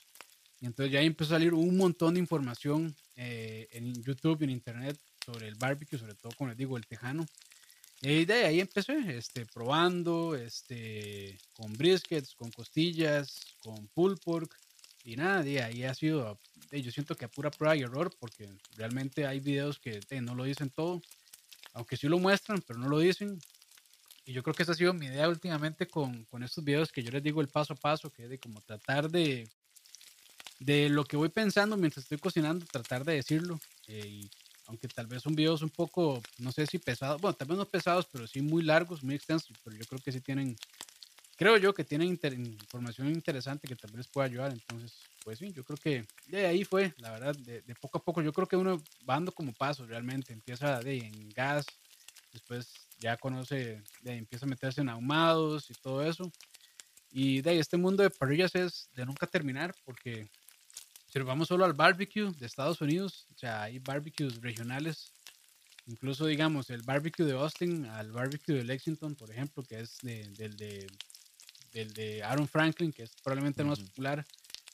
Y entonces ya ahí empezó a salir un montón de información eh, en YouTube y en Internet sobre el barbecue, sobre todo, como les digo, el tejano. Y de ahí empecé este, probando este, con briskets, con costillas, con pulled pork. Y nada, de ahí ha sido yo siento que a pura prueba y error, porque realmente hay videos que no lo dicen todo, aunque sí lo muestran, pero no lo dicen. Y yo creo que esa ha sido mi idea últimamente con, con estos videos que yo les digo el paso a paso, que es de como tratar de, de lo que voy pensando mientras estoy cocinando, tratar de decirlo. Eh, y aunque tal vez son videos un poco, no sé si pesados, bueno, tal vez no pesados, pero sí muy largos, muy extensos, pero yo creo que sí tienen, creo yo que tienen información interesante que tal vez pueda ayudar. Entonces, pues sí, yo creo que de ahí fue, la verdad, de, poco a poco. Yo creo que uno va dando como pasos realmente. Empieza de, en gas, después ya conoce, de, empieza a meterse en ahumados y todo eso. Y de ahí, este mundo de parrillas es de nunca terminar porque si nos vamos solo al barbecue de Estados Unidos, o sea, hay barbecues regionales. Incluso, digamos, el barbecue de Austin al barbecue de Lexington, por ejemplo, que es del de, del de Aaron Franklin, que es probablemente el más popular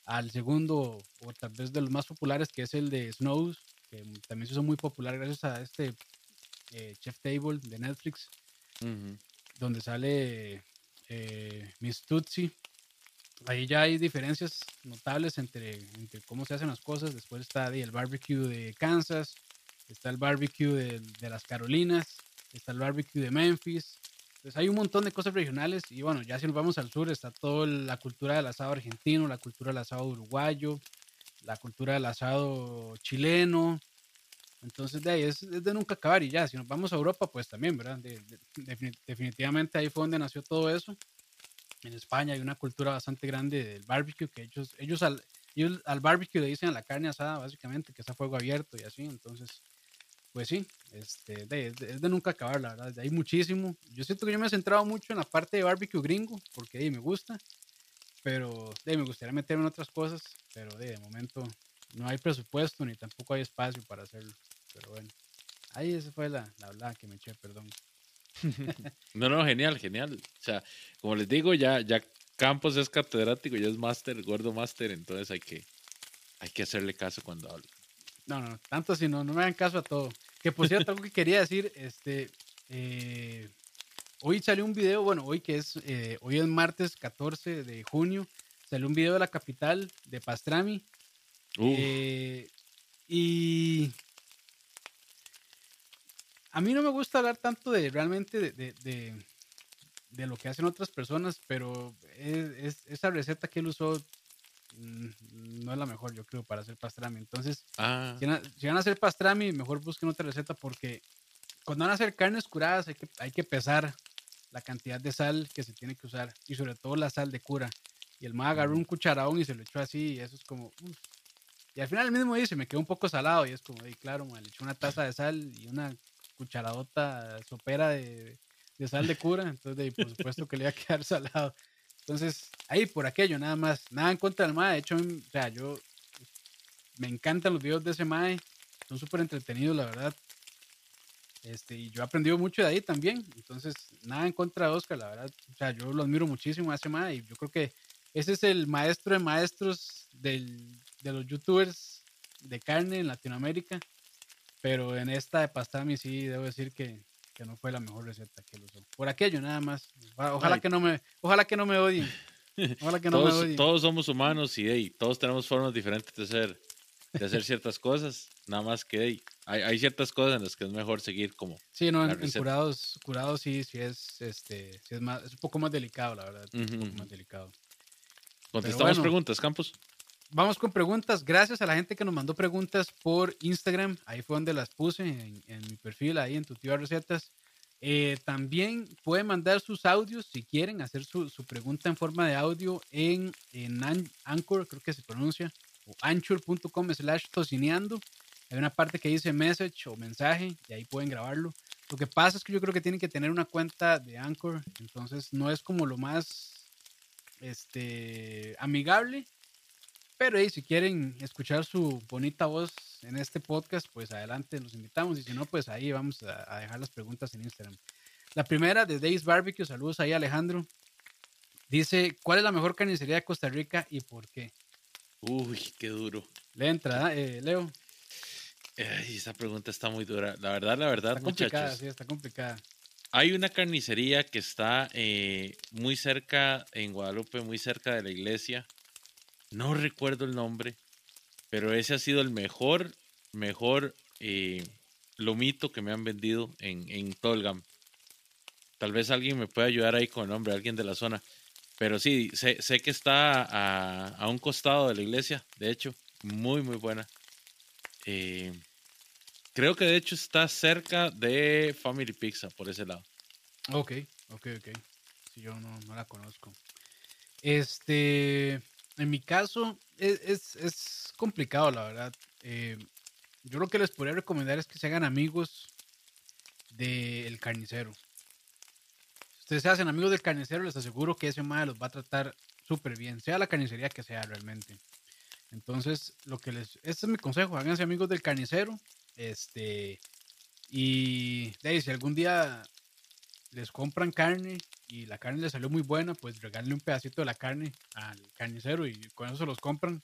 al segundo, o tal vez de los más populares, que es el de Snows, que también se hizo muy popular gracias a este eh, Chef Table de Netflix, donde sale eh, Miss Tutsi. Ahí ya hay diferencias notables entre, entre, cómo se hacen las cosas. Después está el barbecue de Kansas, está el barbecue de, de las Carolinas, está el barbecue de Memphis, pues, hay un montón de cosas regionales y bueno, ya si nos vamos al sur está toda la cultura del asado argentino, la cultura del asado uruguayo, la cultura del asado chileno. Entonces de ahí es, de nunca acabar y ya, si nos vamos a Europa pues también, ¿verdad? definitivamente ahí fue donde nació todo eso. En España hay una cultura bastante grande del barbecue que ellos, ellos ellos al barbecue le dicen a la carne asada, básicamente, que es a fuego abierto y así. Entonces, pues sí, este, de, es de nunca acabar, la verdad. Hay muchísimo. Yo siento que yo me he centrado mucho en la parte de barbecue gringo, porque ahí me gusta. Pero de, me gustaría meterme en otras cosas, pero de, momento no hay presupuesto ni tampoco hay espacio para hacerlo. Pero bueno, ahí esa fue la, la hablada que me eché, perdón. no, no, genial, genial. O sea, como les digo, ya, ya Campos es catedrático, ya es máster, gordo máster, entonces hay que, hay que hacerle caso cuando habla. No, no, tanto si no, no me hagan caso a todo. Que por cierto, algo que quería decir, este, eh, hoy salió un video, bueno, hoy que es, eh, hoy es martes 14 de junio, salió un video de la capital de Pastrami. Eh, y a mí no me gusta hablar tanto de realmente de, de, lo que hacen otras personas, pero es, esa receta que él usó no es la mejor, yo creo, para hacer pastrami. Entonces, ah. si, van a, hacer pastrami, mejor busquen otra receta porque cuando van a hacer carnes curadas hay que, hay que pesar la cantidad de sal que se tiene que usar y sobre todo la sal de cura. Y el más agarró un cucharadón y se lo echó así y eso es como... Y al final el mismo dice, me quedó un poco salado y es como, claro, le echó una taza de sal y una cucharadota sopera de, de sal de cura, entonces por supuesto que le iba a quedar salado. Entonces, ahí por aquello, nada más, nada en contra del MAE, de hecho, o sea, yo me encantan los videos de ese MAE, son súper entretenidos, la verdad. Este, y yo he aprendido mucho de ahí también, entonces, nada en contra de Oscar, la verdad, o sea, yo lo admiro muchísimo a ese MAE y yo creo que ese es el maestro de maestros del, de los youtubers de carne en Latinoamérica. Pero en esta de pastrami sí debo decir que, que no fue la mejor receta que lo usó. Por aquello nada más. Ojalá que no me, ojalá que no me odien. Ojalá que no todos, me odien. Todos somos humanos y todos tenemos formas diferentes de hacer, de hacer ciertas cosas. Nada más que hay, hay, ciertas cosas en las que es mejor seguir como. Sí, no, en, curados, curados sí, sí es, este, sí es más, es un poco más delicado, la verdad. un poco más delicado. Contestamos preguntas, Campos vamos con preguntas. Gracias a la gente que nos mandó preguntas por Instagram. Ahí fue donde las puse en, mi perfil, ahí en tu tío recetas. Eh, también pueden mandar sus audios si quieren hacer su, pregunta en forma de audio en, en Anchor, creo que se pronuncia, o anchor.com slash tocineando. Hay una parte que dice message o mensaje y ahí pueden grabarlo. Lo que pasa es que yo creo que tienen que tener una cuenta de Anchor, entonces no es como lo más este, amigable, pero si quieren escuchar su bonita voz en este podcast, pues adelante, los invitamos. Y si no, pues ahí vamos a, dejar las preguntas en Instagram. La primera de Days Barbecue, saludos ahí Alejandro. Dice, ¿cuál es la mejor carnicería de Costa Rica y por qué? Uy, qué duro. Le entra, eh, Leo. esa pregunta está muy dura. La verdad, la verdad, está complicada, Sí, está complicada. Hay una carnicería que está eh, muy cerca, en Guadalupe, muy cerca de la iglesia. No recuerdo el nombre, pero ese ha sido el mejor, mejor eh, lomito que me han vendido en, en Tolgam. Tal vez alguien me pueda ayudar ahí con el nombre, alguien de la zona. Pero sí, sé, sé que está a, a, un costado de la iglesia, de hecho, muy, muy buena. Eh, creo que de hecho está cerca de Family Pizza, por ese lado. Ok, ok, ok. Si yo no, no la conozco. Este, en mi caso, es, es, complicado, la verdad. Eh, yo lo que les podría recomendar es que se hagan amigos del carnicero. Si ustedes se hacen amigos del carnicero, les aseguro que ese madre los va a tratar súper bien, sea la carnicería que sea realmente. Entonces, lo que les, este es mi consejo, háganse amigos del carnicero. Este, y de si algún día les compran carne y la carne les salió muy buena, pues regálenle un pedacito de la carne al carnicero y con eso se los compran.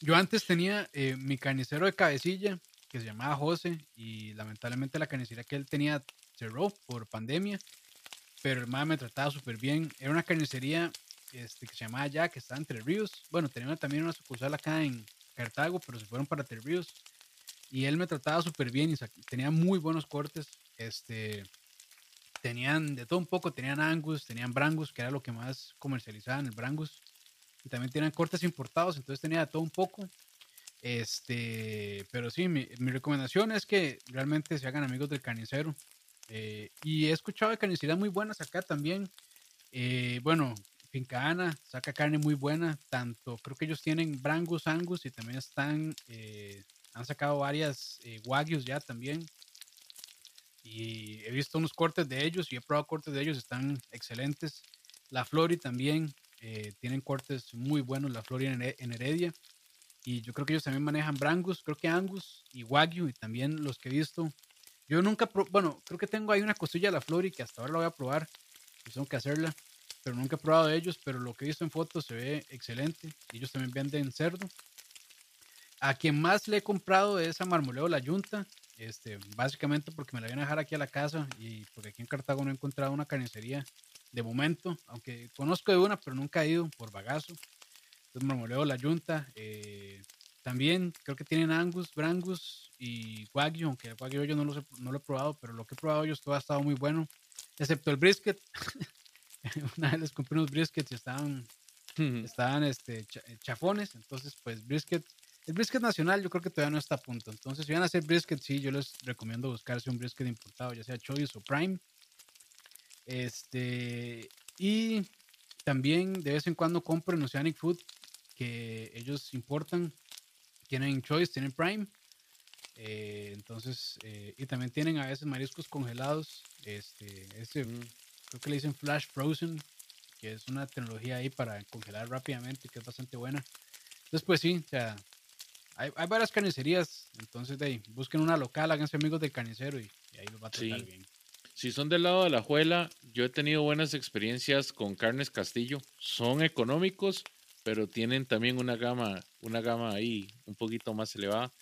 Yo antes tenía eh, mi carnicero de cabecilla que se llamaba José y lamentablemente la carnicería que él tenía cerró por pandemia, pero el me trataba súper bien. Era una carnicería este, que se llamaba ya, que estaba entre ríos. Bueno, tenía también una sucursal acá en Cartago, pero se fueron para Entre Ríos. Y él me trataba súper bien y tenía muy buenos cortes. Este, tenían de todo un poco, tenían Angus, tenían Brangus, que era lo que más comercializaban, el Brangus. Y también tenían cortes importados, entonces tenía de todo un poco. Este, pero sí, mi, recomendación es que realmente se hagan amigos del carnicero. Eh, y he escuchado de carnicerías muy buenas acá también. Eh, bueno, Finca Ana saca carne muy buena, tanto creo que ellos tienen Brangus, Angus y también están, eh, han sacado varias eh, Wagyus ya también. Y he visto unos cortes de ellos y he probado cortes de ellos, están excelentes. La Flori también eh, tienen cortes muy buenos, la Flori en, Heredia. Y yo creo que ellos también manejan Brangus, creo que Angus y Wagyu y también los que he visto. Yo nunca, bueno, creo que tengo ahí una costilla de la Flori que hasta ahora la voy a probar. Pues tengo que hacerla pero nunca he probado de ellos, pero lo que he visto en fotos se ve excelente. Ellos también venden cerdo. A quien más le he comprado es a Marmoleo La Yunta, este, básicamente porque me la vienen a dejar aquí a la casa y porque aquí en Cartago no he encontrado una carnicería de momento, aunque conozco de una, pero nunca he ido por bagazo. Entonces Marmoleo La Yunta. Eh, también creo que tienen Angus, Brangus y Wagyu, aunque Wagyu yo no lo, no lo he probado, pero lo que he probado ellos todo ha estado muy bueno, excepto el brisket. una vez les compré unos briskets y estaban, estaban este, eh, chafones. Entonces, pues brisket, el brisket nacional yo creo que todavía no está a punto. Entonces, si van a hacer brisket, sí, yo les recomiendo buscarse un brisket importado, ya sea Choice o Prime. Este, y también de vez en cuando compren Oceanic Food, que ellos importan. Tienen Choice, tienen Prime. Eh, entonces, eh, y también tienen a veces mariscos congelados. Este, este creo que le dicen Flash Frozen, que es una tecnología ahí para congelar rápidamente, que es bastante buena. Entonces, pues sí, o sea, hay, hay varias carnicerías, entonces de ahí, busquen una local, háganse amigos del carnicero y, ahí los va a tratar bien. Si son del lado de la juela, yo he tenido buenas experiencias con carnes Castillo. Son económicos, pero tienen también una gama, una gama ahí un poquito más elevada.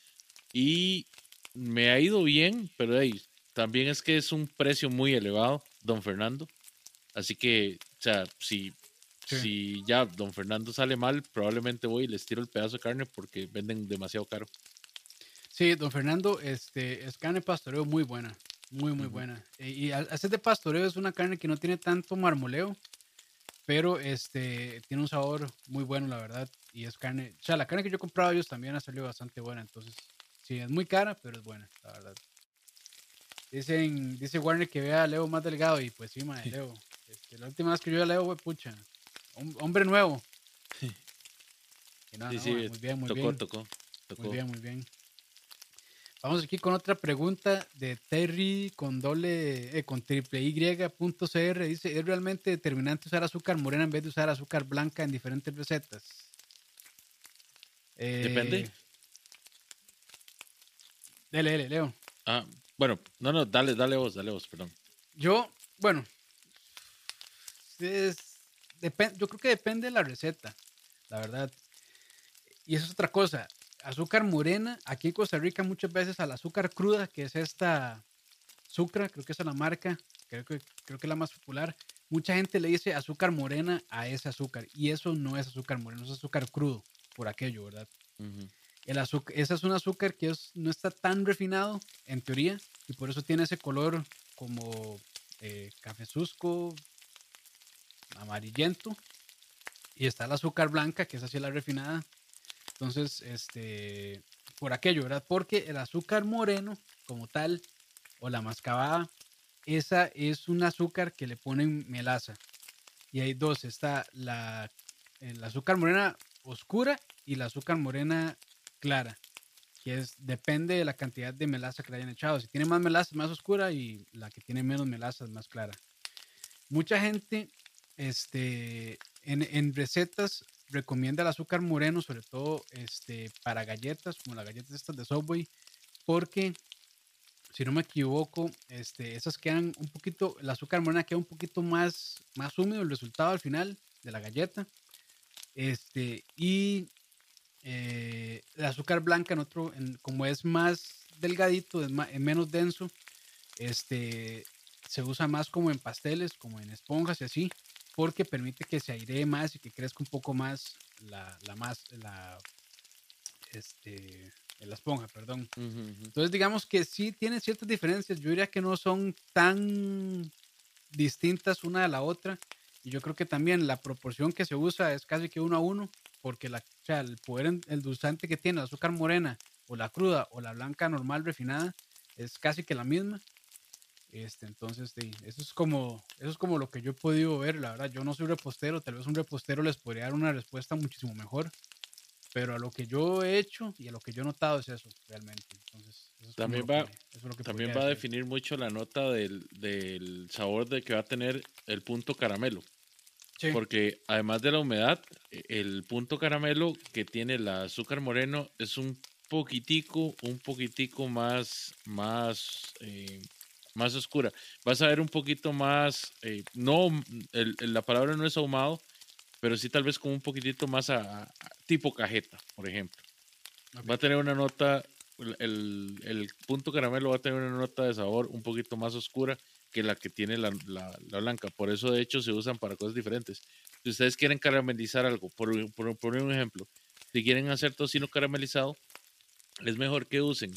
Y me ha ido bien, pero ahí también es que es un precio muy elevado, don Fernando. Así que, o sea, si, si ya don Fernando sale mal, probablemente voy y les tiro el pedazo de carne porque venden demasiado caro. Sí, don Fernando, este, es carne pastoreo muy buena, muy, muy buena. Y, hacer de pastoreo es una carne que no tiene tanto marmoleo, pero este, tiene un sabor muy bueno, la verdad. Y es carne, o sea, la carne que yo he comprado ellos también ha salido bastante buena. Entonces, sí, es muy cara, pero es buena, la verdad. Dicen, dice Warner que vea a Leo más delgado y pues sí, madre, Leo. Este, la última vez que yo leo, güey, pucha. Hombre nuevo. sí, sí, muy bien, muy bien. Tocó, tocó. Muy bien, muy bien. Vamos aquí con otra pregunta de Terry con doble, eh, con triple Y.cr. Dice, ¿es realmente determinante usar azúcar morena en vez de usar azúcar blanca en diferentes recetas? Eh, Depende. Dale, dale, Leo. Ah, bueno, no, no, dale, dale vos, dale vos, perdón. Yo, bueno, yo creo que depende de la receta, la verdad. Y eso es otra cosa. Azúcar morena, aquí en Costa Rica muchas veces al azúcar cruda, que es esta Sucra, creo que es la marca, creo que, creo que es la más popular. Mucha gente le dice azúcar morena a ese azúcar y eso no es azúcar moreno, es azúcar crudo, por aquello, ¿verdad? El azúcar, ese es un azúcar que no está tan refinado, en teoría, y por eso tiene ese color como eh, cafezusco, amarillento. Y está el azúcar blanca, que es así la refinada. Entonces, este, por aquello, ¿verdad? Porque el azúcar moreno, como tal, o la mascabada, esa es un azúcar que le ponen melaza. Y hay dos, está la, el azúcar morena oscura y la azúcar morena clara, que es, depende de la cantidad de melaza que le hayan echado. Si tiene más melaza más oscura y la que tiene menos melaza es más clara. Mucha gente este, en, recetas recomienda el azúcar moreno, sobre todo este, para galletas, como las galletas estas de Subway, porque si no me equivoco, este, esas quedan un poquito, el azúcar morena queda un poquito más, más húmedo el resultado al final de la galleta. Este, y eh, el azúcar blanca, en otro, como es más delgadito, es, menos denso, este, se usa más como en pasteles, como en esponjas y así porque permite que se airee más y que crezca un poco más la, la más, la, este, la esponja, perdón. Entonces, digamos que sí tiene ciertas diferencias. Yo diría que no son tan distintas una de la otra. Y yo creo que también la proporción que se usa es casi que uno a uno, porque la, o sea, el poder, el dulzante que tiene la azúcar morena, o la cruda, o la blanca normal refinada, es casi que la misma. Este, entonces, sí, eso es como, eso es como lo que yo he podido ver, la verdad. Yo no soy repostero, tal vez un repostero les podría dar una respuesta muchísimo mejor. Pero a lo que yo he hecho y a lo que yo he notado es eso, realmente. Entonces, eso es como También va- que- eso es lo que También va a definir mucho la nota del, del sabor de que va a tener el punto caramelo. Sí. Porque además de la humedad, e- el punto caramelo que tiene el azúcar moreno es un poquitico, un poquitico más, más, eh, más oscura. Vas a ver un poquito más, eh, no, el- el- la palabra no es ahumado, pero sí tal vez como un poquitito más a, a- tipo cajeta, por ejemplo. Va a tener una nota, el, el- punto caramelo va a tener una nota de sabor un poquito más oscura que la que tiene la, la- la blanca. Por eso, de hecho, se usan para cosas diferentes. Si ustedes quieren caramelizar algo, por, por, por un ejemplo, si quieren hacer tocino caramelizado, es mejor que usen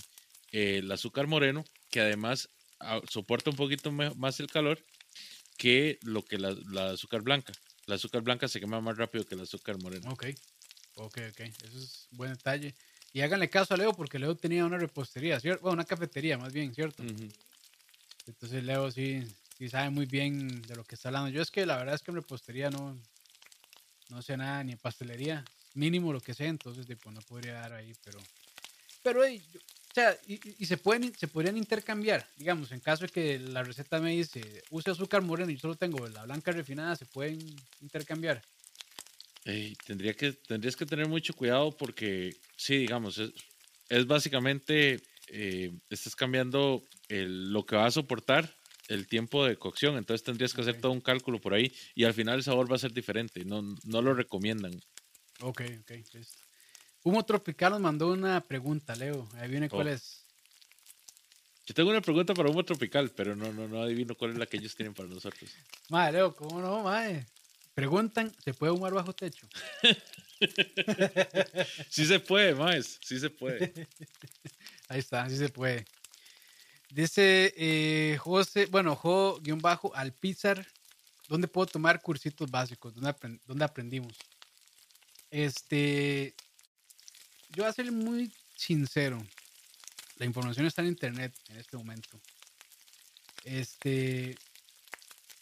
eh, el azúcar moreno, que además soporta un poquito más el calor que lo que la, la azúcar blanca. La azúcar blanca se quema más rápido que el azúcar moreno. Ok, ok, ok. Eso es buen detalle. Y háganle caso a Leo porque Leo tenía una repostería, ¿cierto? Bueno, una cafetería más bien, ¿cierto? Ujú. Entonces Leo sí, sí sabe muy bien de lo que está hablando. Yo es que la verdad es que en repostería no, no sé nada, ni en pastelería, mínimo lo que sé, entonces pues, no podría dar ahí, pero... Pero, ey, yo- o sea, y, y- se, pueden, se podrían intercambiar, digamos, en caso de que la receta me dice, use azúcar moreno y yo solo tengo la blanca refinada, se pueden intercambiar. Ey, tendría que, tendrías que tener mucho cuidado porque, sí, digamos, es, es básicamente, eh, estás cambiando el- lo que va a soportar el tiempo de cocción, entonces tendrías que hacer Ok. todo un cálculo por ahí y al final el sabor va a ser diferente, no, no lo recomiendan. Ok, ok, listo. Humo Tropical nos mandó una pregunta, Leo. Ahí viene cuál Oh. es. Yo tengo una pregunta para Humo Tropical, pero no, no, no adivino cuál es la que ellos tienen para nosotros. Madre, Leo, ¿cómo no, madre? Preguntan, ¿se puede fumar bajo techo? Sí se puede, más, sí se puede. Ahí está, sí se puede. Dice eh, José, bueno, Jo-Alpizar, ¿dónde puedo tomar cursitos básicos? ¿Dónde, apren- dónde aprendimos? Este, yo a ser muy sincero. La información está en internet en este momento. Este,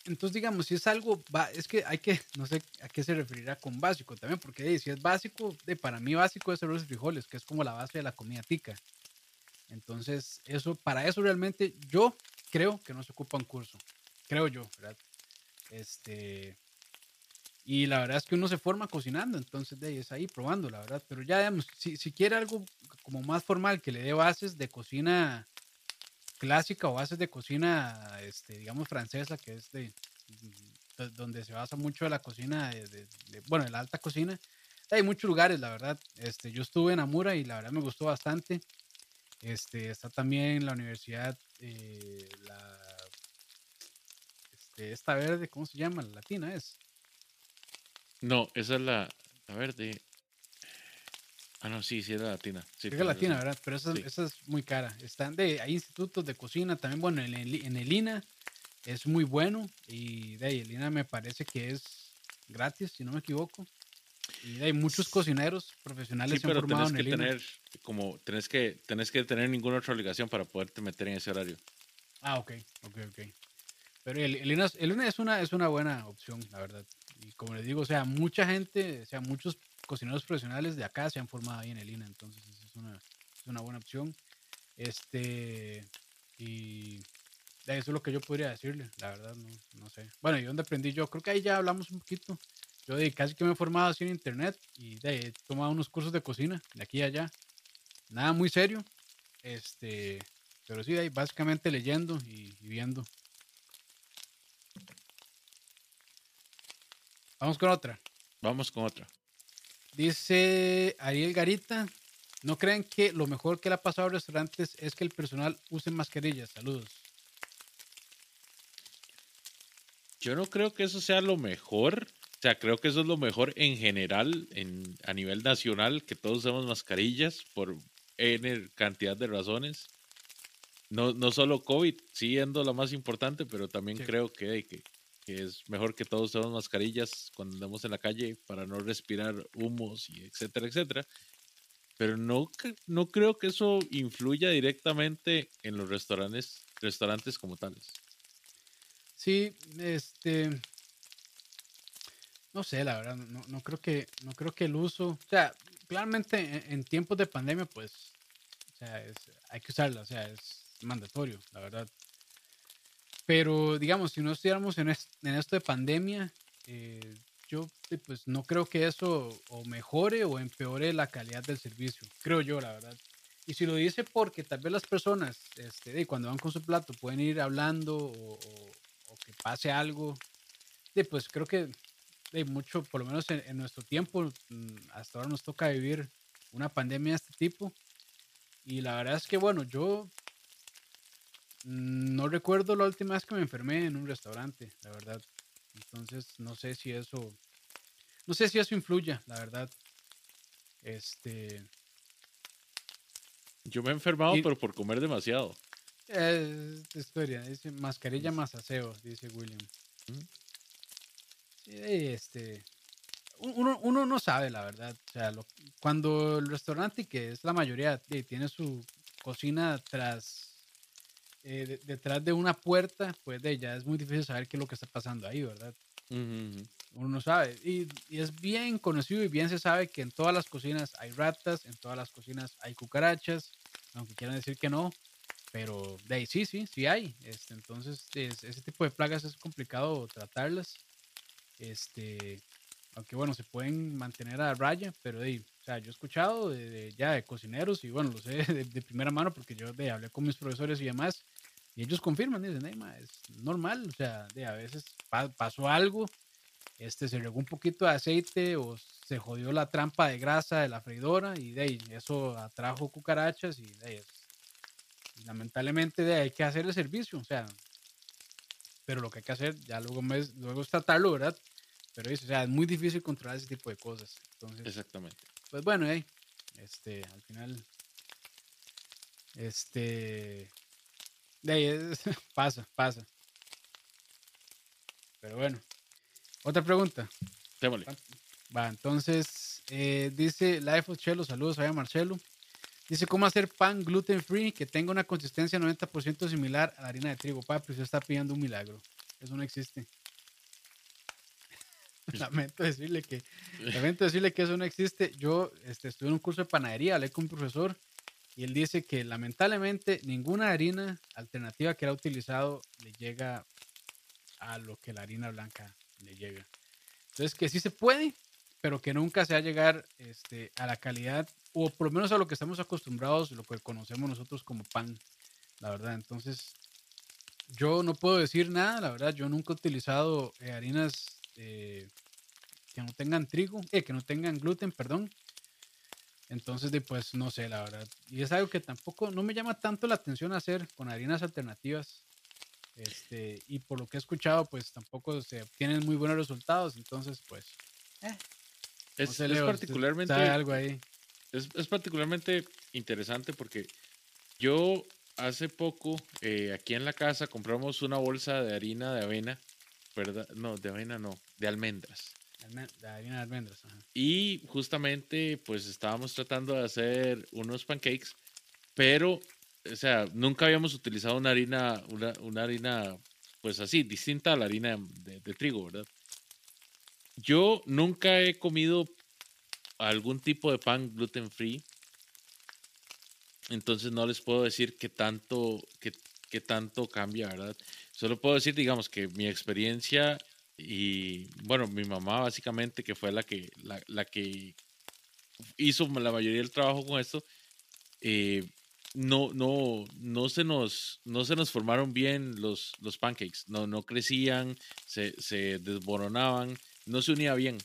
entonces digamos, si es algo, es que hay que, no sé a qué se referirá con básico también, porque si es básico, de, para mí básico es arroz y frijoles, que es como la base de la comida tica. Entonces, eso, para eso realmente yo creo que no se ocupa un curso. Creo yo, ¿verdad? Este. Y la verdad es que uno se forma cocinando, entonces de ahí es ahí probando, la verdad. Pero ya, digamos, si, si quiere algo como más formal que le dé bases de cocina clásica o bases de cocina, este, digamos, francesa, que es de, de- donde se basa mucho la cocina, bueno, de la alta cocina. Hay muchos lugares, la verdad. Este, yo estuve en Amura y la verdad me gustó bastante. Este, está también la universidad, eh, la, este, esta verde, ¿cómo se llama? La latina es. No, esa es la, la verde. Ah, no, sí, sí, es la latina. Sí, tienes latina. ¿verdad? Pero esa, Sí. esa es muy cara. Están de, hay institutos de cocina también, bueno, en el, en el INA es muy bueno y de ahí el INA me parece que es gratis, si no me equivoco. Y de ahí muchos cocineros profesionales Sí, se han pero formado tenés en el INA. tener, como, tenés que, tenés que tener ninguna otra obligación para poderte meter en ese horario. Ah, ok, ok, ok. Pero el, el INA, es- el INA es, una, es una buena opción, la verdad. Y como les digo, o sea, mucha gente, o sea, muchos cocineros profesionales de acá se han formado ahí en el INA, entonces esa es una, es una buena opción. Este, y eso es lo que yo podría decirle, la verdad, no, no sé. Bueno, ¿y dónde aprendí yo? Creo que ahí ya hablamos un poquito. Yo de casi que me he formado así en internet y de he tomado unos cursos de cocina de aquí a allá. Nada muy serio, este, pero sí, ahí básicamente leyendo y, y viendo. Vamos con otra. Vamos con otra. Dice Ariel Garita, ¿no creen que lo mejor que le ha pasado a restaurantes es que el personal use mascarillas? Saludos. Yo no creo que eso sea lo mejor. O sea, creo que eso es lo mejor en general, en, a nivel nacional, que todos usemos mascarillas por N cantidad de razones. No, no solo COVID, siendo la más importante, pero también Sí. creo que, que, es mejor que todos usemos mascarillas cuando andamos en la calle para no respirar humos y etcétera, etcétera. Pero no, no creo que eso influya directamente en los restaurantes restaurantes como tales. Sí, este. No sé, la verdad, no, no creo que, no creo que el uso, o sea, claramente en, en tiempos de pandemia, pues, o sea, es- hay que usarla, o sea, es mandatorio, la verdad. Pero, digamos, si no estuviéramos en, es- en esto de pandemia, eh, yo, eh, pues, no creo que eso mejore o empeore la calidad del servicio, creo yo, la verdad. Y si lo dice porque tal vez las personas, este, cuando van con su plato, pueden ir hablando o, que pase algo, pues creo que de mucho, por lo menos en, en nuestro tiempo, mm, hasta ahora nos toca vivir una pandemia de este tipo. Y la verdad es que, bueno, yo no recuerdo la última vez que me enfermé en un restaurante, la verdad. Entonces, no sé si eso, no sé si eso influya, la verdad. Este, Yo me he enfermado, Y- pero por comer demasiado. es esta historia, dice mascarilla más aseo, dice William. Mm. Sí, este, uno, uno no sabe la verdad. O sea, lo- cuando el restaurante, que es la mayoría, eh, tiene su cocina tras, eh, de- detrás de una puerta, pues de ya es muy difícil saber qué es lo que está pasando ahí, ¿verdad? Uno no sabe. Y, y es bien conocido y bien se sabe que en todas las cocinas hay ratas, en todas las cocinas hay cucarachas, aunque quieran decir que no. Pero de ahí sí, sí, sí hay. Este, entonces, es- ese tipo de plagas es complicado tratarlas. Este, aunque bueno, se pueden mantener a raya, pero de, ahí, o sea, yo he escuchado de, de- ya de cocineros y bueno, lo sé de, de primera mano porque yo hablé con mis profesores y demás. Y ellos confirman, dicen, "Ey, ma, es normal, o sea, de, a veces pa- pasó algo, este, se regó un poquito de aceite o se jodió la trampa de grasa de la freidora y de ahí, eso atrajo cucarachas y de ahí, es- lamentablemente de ahí hay que hacer el servicio, o sea, pero lo que hay que hacer ya luego, es, luego es tratarlo, ¿verdad? Pero dice, o sea, es muy difícil controlar ese tipo de cosas. Entonces, Exactamente. pues bueno, ahí, este, al final, este, de ahí es- pasa, pasa. Pero bueno, otra pregunta. Démosle. Va, entonces, eh, dice Life of Chelo, saludos a Marcelo. Dice, ¿cómo hacer pan gluten free que tenga una consistencia 90% similar a la harina de trigo? Papi, usted está pidiendo un milagro. Eso no existe. lamento decirle que, lamento decirle que eso no existe. Yo este, estuve en un curso de panadería, hablé con un profesor y él dice que lamentablemente ninguna harina alternativa que era utilizado le llega a lo que la harina blanca le llega. Entonces, que sí se puede, pero que nunca se va a llegar este, a la calidad, o por lo menos a lo que estamos acostumbrados, lo que conocemos nosotros como pan, la verdad. Entonces, yo no puedo decir nada, la verdad. Yo nunca he utilizado eh, harinas eh, que no tengan trigo, eh, que no tengan gluten, perdón. Entonces, pues no sé, la verdad. Y es algo que tampoco no me llama tanto la atención hacer con harinas alternativas. Este, y por lo que he escuchado, pues tampoco se obtienen muy buenos resultados. Entonces, pues. eh, Es, no sé, es Leo, ¿usted particularmente, sabe algo ahí. es, es particularmente interesante porque yo hace poco eh, aquí en la casa compramos una bolsa de harina de avena, ¿verdad? No, de avena no, de almendras. Harina de almendras. ajá. Y justamente pues estábamos tratando de hacer unos pancakes, pero, o sea, nunca habíamos utilizado una harina, una, una harina pues así, distinta a la harina de, de trigo, ¿verdad? Yo nunca he comido algún tipo de pan gluten free, entonces no les puedo decir qué tanto, qué, qué tanto cambia, ¿verdad? Solo puedo decir, digamos, que mi experiencia y, bueno, mi mamá básicamente, que fue la que, la, la que hizo la mayoría del trabajo con esto, eh, no, no, no, se nos, no se nos formaron bien los, los pancakes, no, no crecían, se, se desboronaban, no se unía bien.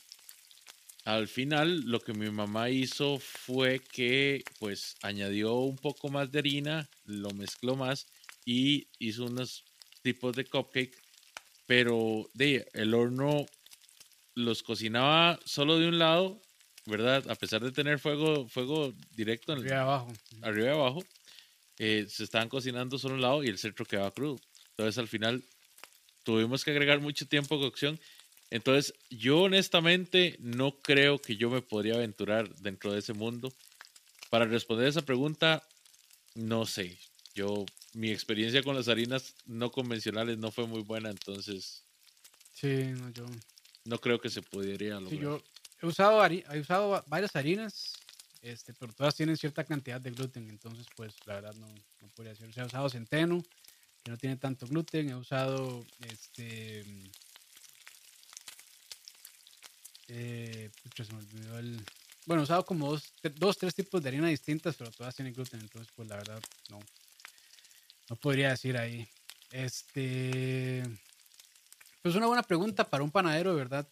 Al final, lo que mi mamá hizo fue que, pues, añadió un poco más de harina, lo mezcló más y hizo unos tipos de cupcake, pero de el horno los cocinaba solo de un lado, ¿verdad? A pesar de tener fuego, fuego directo en el- Arriba abajo. arriba y abajo, eh, se estaban cocinando solo un lado y el centro quedaba crudo. Entonces al final tuvimos que agregar mucho tiempo de cocción. Entonces yo honestamente no creo que yo me podría aventurar dentro de ese mundo. Para responder esa pregunta, no sé. Yo mi experiencia con las harinas no convencionales no fue muy buena, entonces Sí, no, yo. no creo que se podría lograr. Sí, yo he usado, he usado va- varias harinas, este, pero todas tienen cierta cantidad de gluten, entonces, pues, la verdad no, no podría ser. O sea, he usado centeno, que no tiene tanto gluten, he usado, este, eh, pucha, se me olvidó el, bueno, he usado como dos, dos, tres tipos de harina distintas, pero todas tienen gluten, entonces, pues, la verdad, no, no podría decir ahí. Este, pues, una buena pregunta para un panadero, de verdad.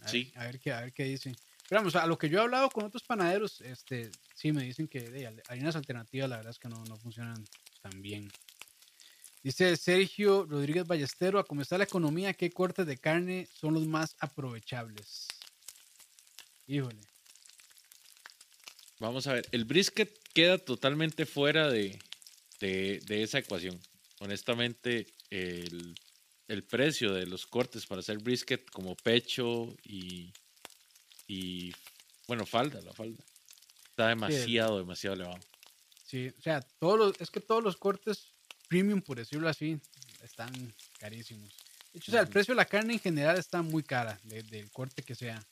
A ver- Sí. A ver, qué, a ver qué dice. Pero vamos, a lo que yo he hablado con otros panaderos, este, sí me dicen que de, harinas alternativas, la verdad es que no, no funcionan tan bien. Dice Sergio Rodríguez Ballestero, a está la economía, ¿qué cortes de carne son los más aprovechables? Híjole. Vamos a ver, el brisket queda totalmente fuera de, de- de esa ecuación. Honestamente, el, el precio de los cortes para hacer brisket como pecho y, y bueno, falda, la falda, está demasiado, demasiado elevado. Sí, o sea, todos los, es que todos los cortes premium, por decirlo así, están carísimos. De hecho, o sea, el precio de la carne en general está muy cara, de- del corte que sea.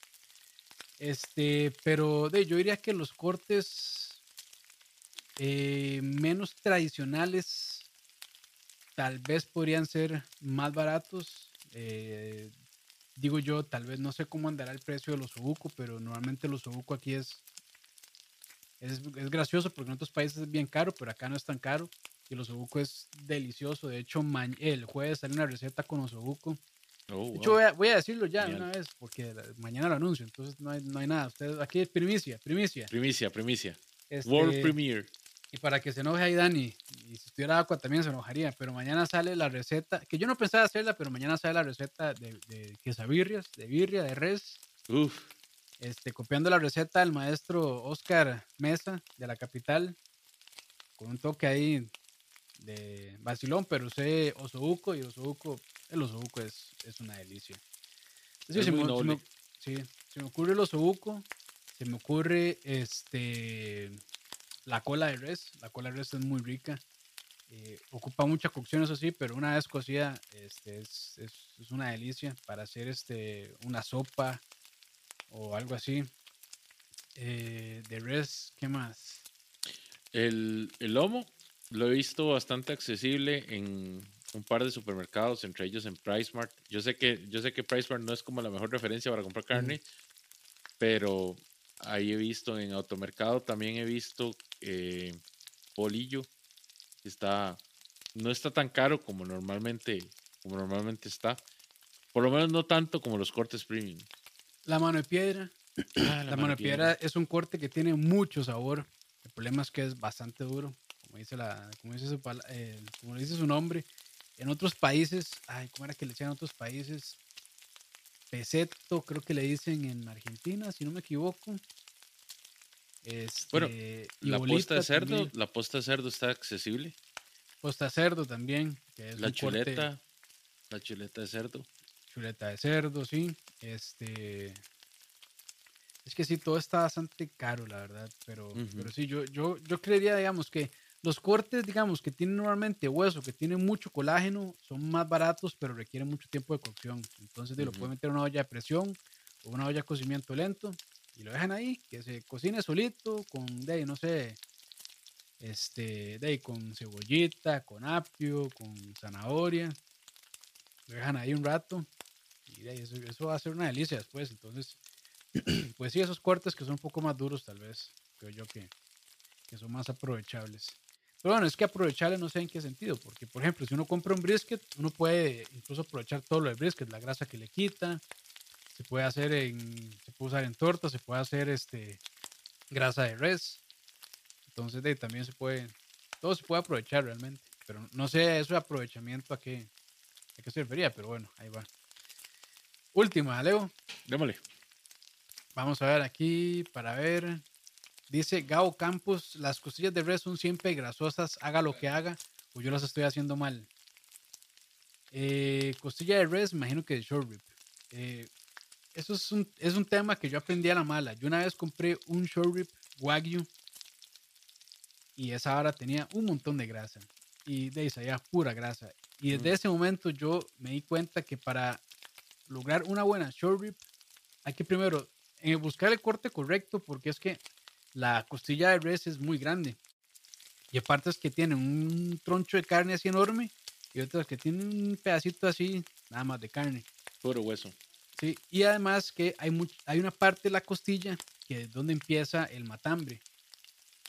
Este, pero de, yo diría que los cortes eh, menos tradicionales tal vez podrían ser más baratos. eh, digo yo, tal vez no sé cómo andará el precio de los obuco, pero normalmente los obuco aquí es, es, es gracioso porque en otros países es bien caro, pero acá no es tan caro. Y el osobuco es delicioso. De hecho, el jueves sale una receta con osobuco. Oh, De hecho, wow. voy a, voy a decirlo ya Genial. una vez, porque mañana lo anuncio, entonces no hay, no hay nada. Ustedes, aquí es primicia, primicia. Primicia, primicia. Este, World Premiere. Y para que se enoje ahí Dani, y si estuviera Aqua también se enojaría, pero mañana sale la receta, que yo no pensaba hacerla, pero mañana sale la receta de, de quesabirrias, de birria, de res, Uf, este, copiando la receta del maestro Oscar Mesa de la capital, con un toque ahí de vacilón, pero usé osobuco y osobuco, el osobuco es, es una delicia. Sí, Es se, me, se me- sí, se me ocurre el osobuco, se me ocurre este la cola de res, la cola de res es muy rica. eh, ocupa mucha cocción, eso sí, pero una vez cocida este, es, es, es una delicia para hacer este, una sopa o algo así. Eh, de res, ¿qué más? el, el lomo lo he visto bastante accesible en un par de supermercados, entre ellos en PriceMart. Yo sé que yo sé que PriceMart no es como la mejor referencia para comprar carne, pero ahí he visto en automercado también he visto eh, polillo está no está tan caro como normalmente como normalmente está. Por lo menos no tanto como los cortes premium. La mano de piedra. Ah, La, mano de piedra es un corte que tiene mucho sabor. El problema es que es bastante duro, como dice, la, como dice, su, eh, como dice su nombre. En otros países, ay, ¿cómo era que le decían en otros países? Peseto, creo que le dicen en Argentina, si no me equivoco. Bueno, Este, y La posta de cerdo, también. la posta de cerdo está accesible. Posta de cerdo también. Que es La un corte- chuleta, la chuleta de cerdo. chuleta de cerdo, sí. Este. Es que sí, todo está bastante caro, la verdad. Pero, Ujú. pero sí, yo, yo, yo creería, digamos, que los cortes, digamos, que tienen normalmente hueso, que tienen mucho colágeno, son más baratos, pero requieren mucho tiempo de cocción. Entonces, de, lo pueden meter en una olla de presión o una olla de cocimiento lento y lo dejan ahí, que se cocine solito, con, de ahí, no sé, este, de ahí, con cebollita, con apio, con zanahoria. Lo dejan ahí un rato y de ahí eso, eso va a ser una delicia después. Entonces, pues sí, esos cortes que son un poco más duros, tal vez, creo yo que, que son más aprovechables. Pero bueno, es que aprovechables no sé en qué sentido, porque por ejemplo, si uno compra un brisket, uno puede incluso aprovechar todo lo del brisket, la grasa que le quita, se puede hacer en, se puede usar en tortas, se puede hacer este grasa de res. Entonces de, también se puede, todo se puede aprovechar realmente. Pero no sé eso de aprovechamiento a qué, a qué se refería, pero bueno, ahí va. Última, Leo. Démosle. Vamos a ver aquí para ver. Dice Gao Campos, las costillas de res son siempre grasosas, haga lo que haga, o yo las estoy haciendo mal. Eh, costilla de res, imagino que de short rib. Eh, eso es un, es un tema que yo aprendí a la mala. Yo una vez compré un short rib wagyu y esa hora tenía un montón de grasa. y de ahí salía pura grasa. Y desde ese momento yo me di cuenta que para lograr una buena short rib hay que primero eh, buscar el corte correcto porque es que la costilla de res es muy grande. Y aparte es que tiene un troncho de carne así enorme y otras que tienen un pedacito así, nada más de carne. Puro hueso. Sí, y además que hay, hay una parte de la costilla que es donde empieza el matambre.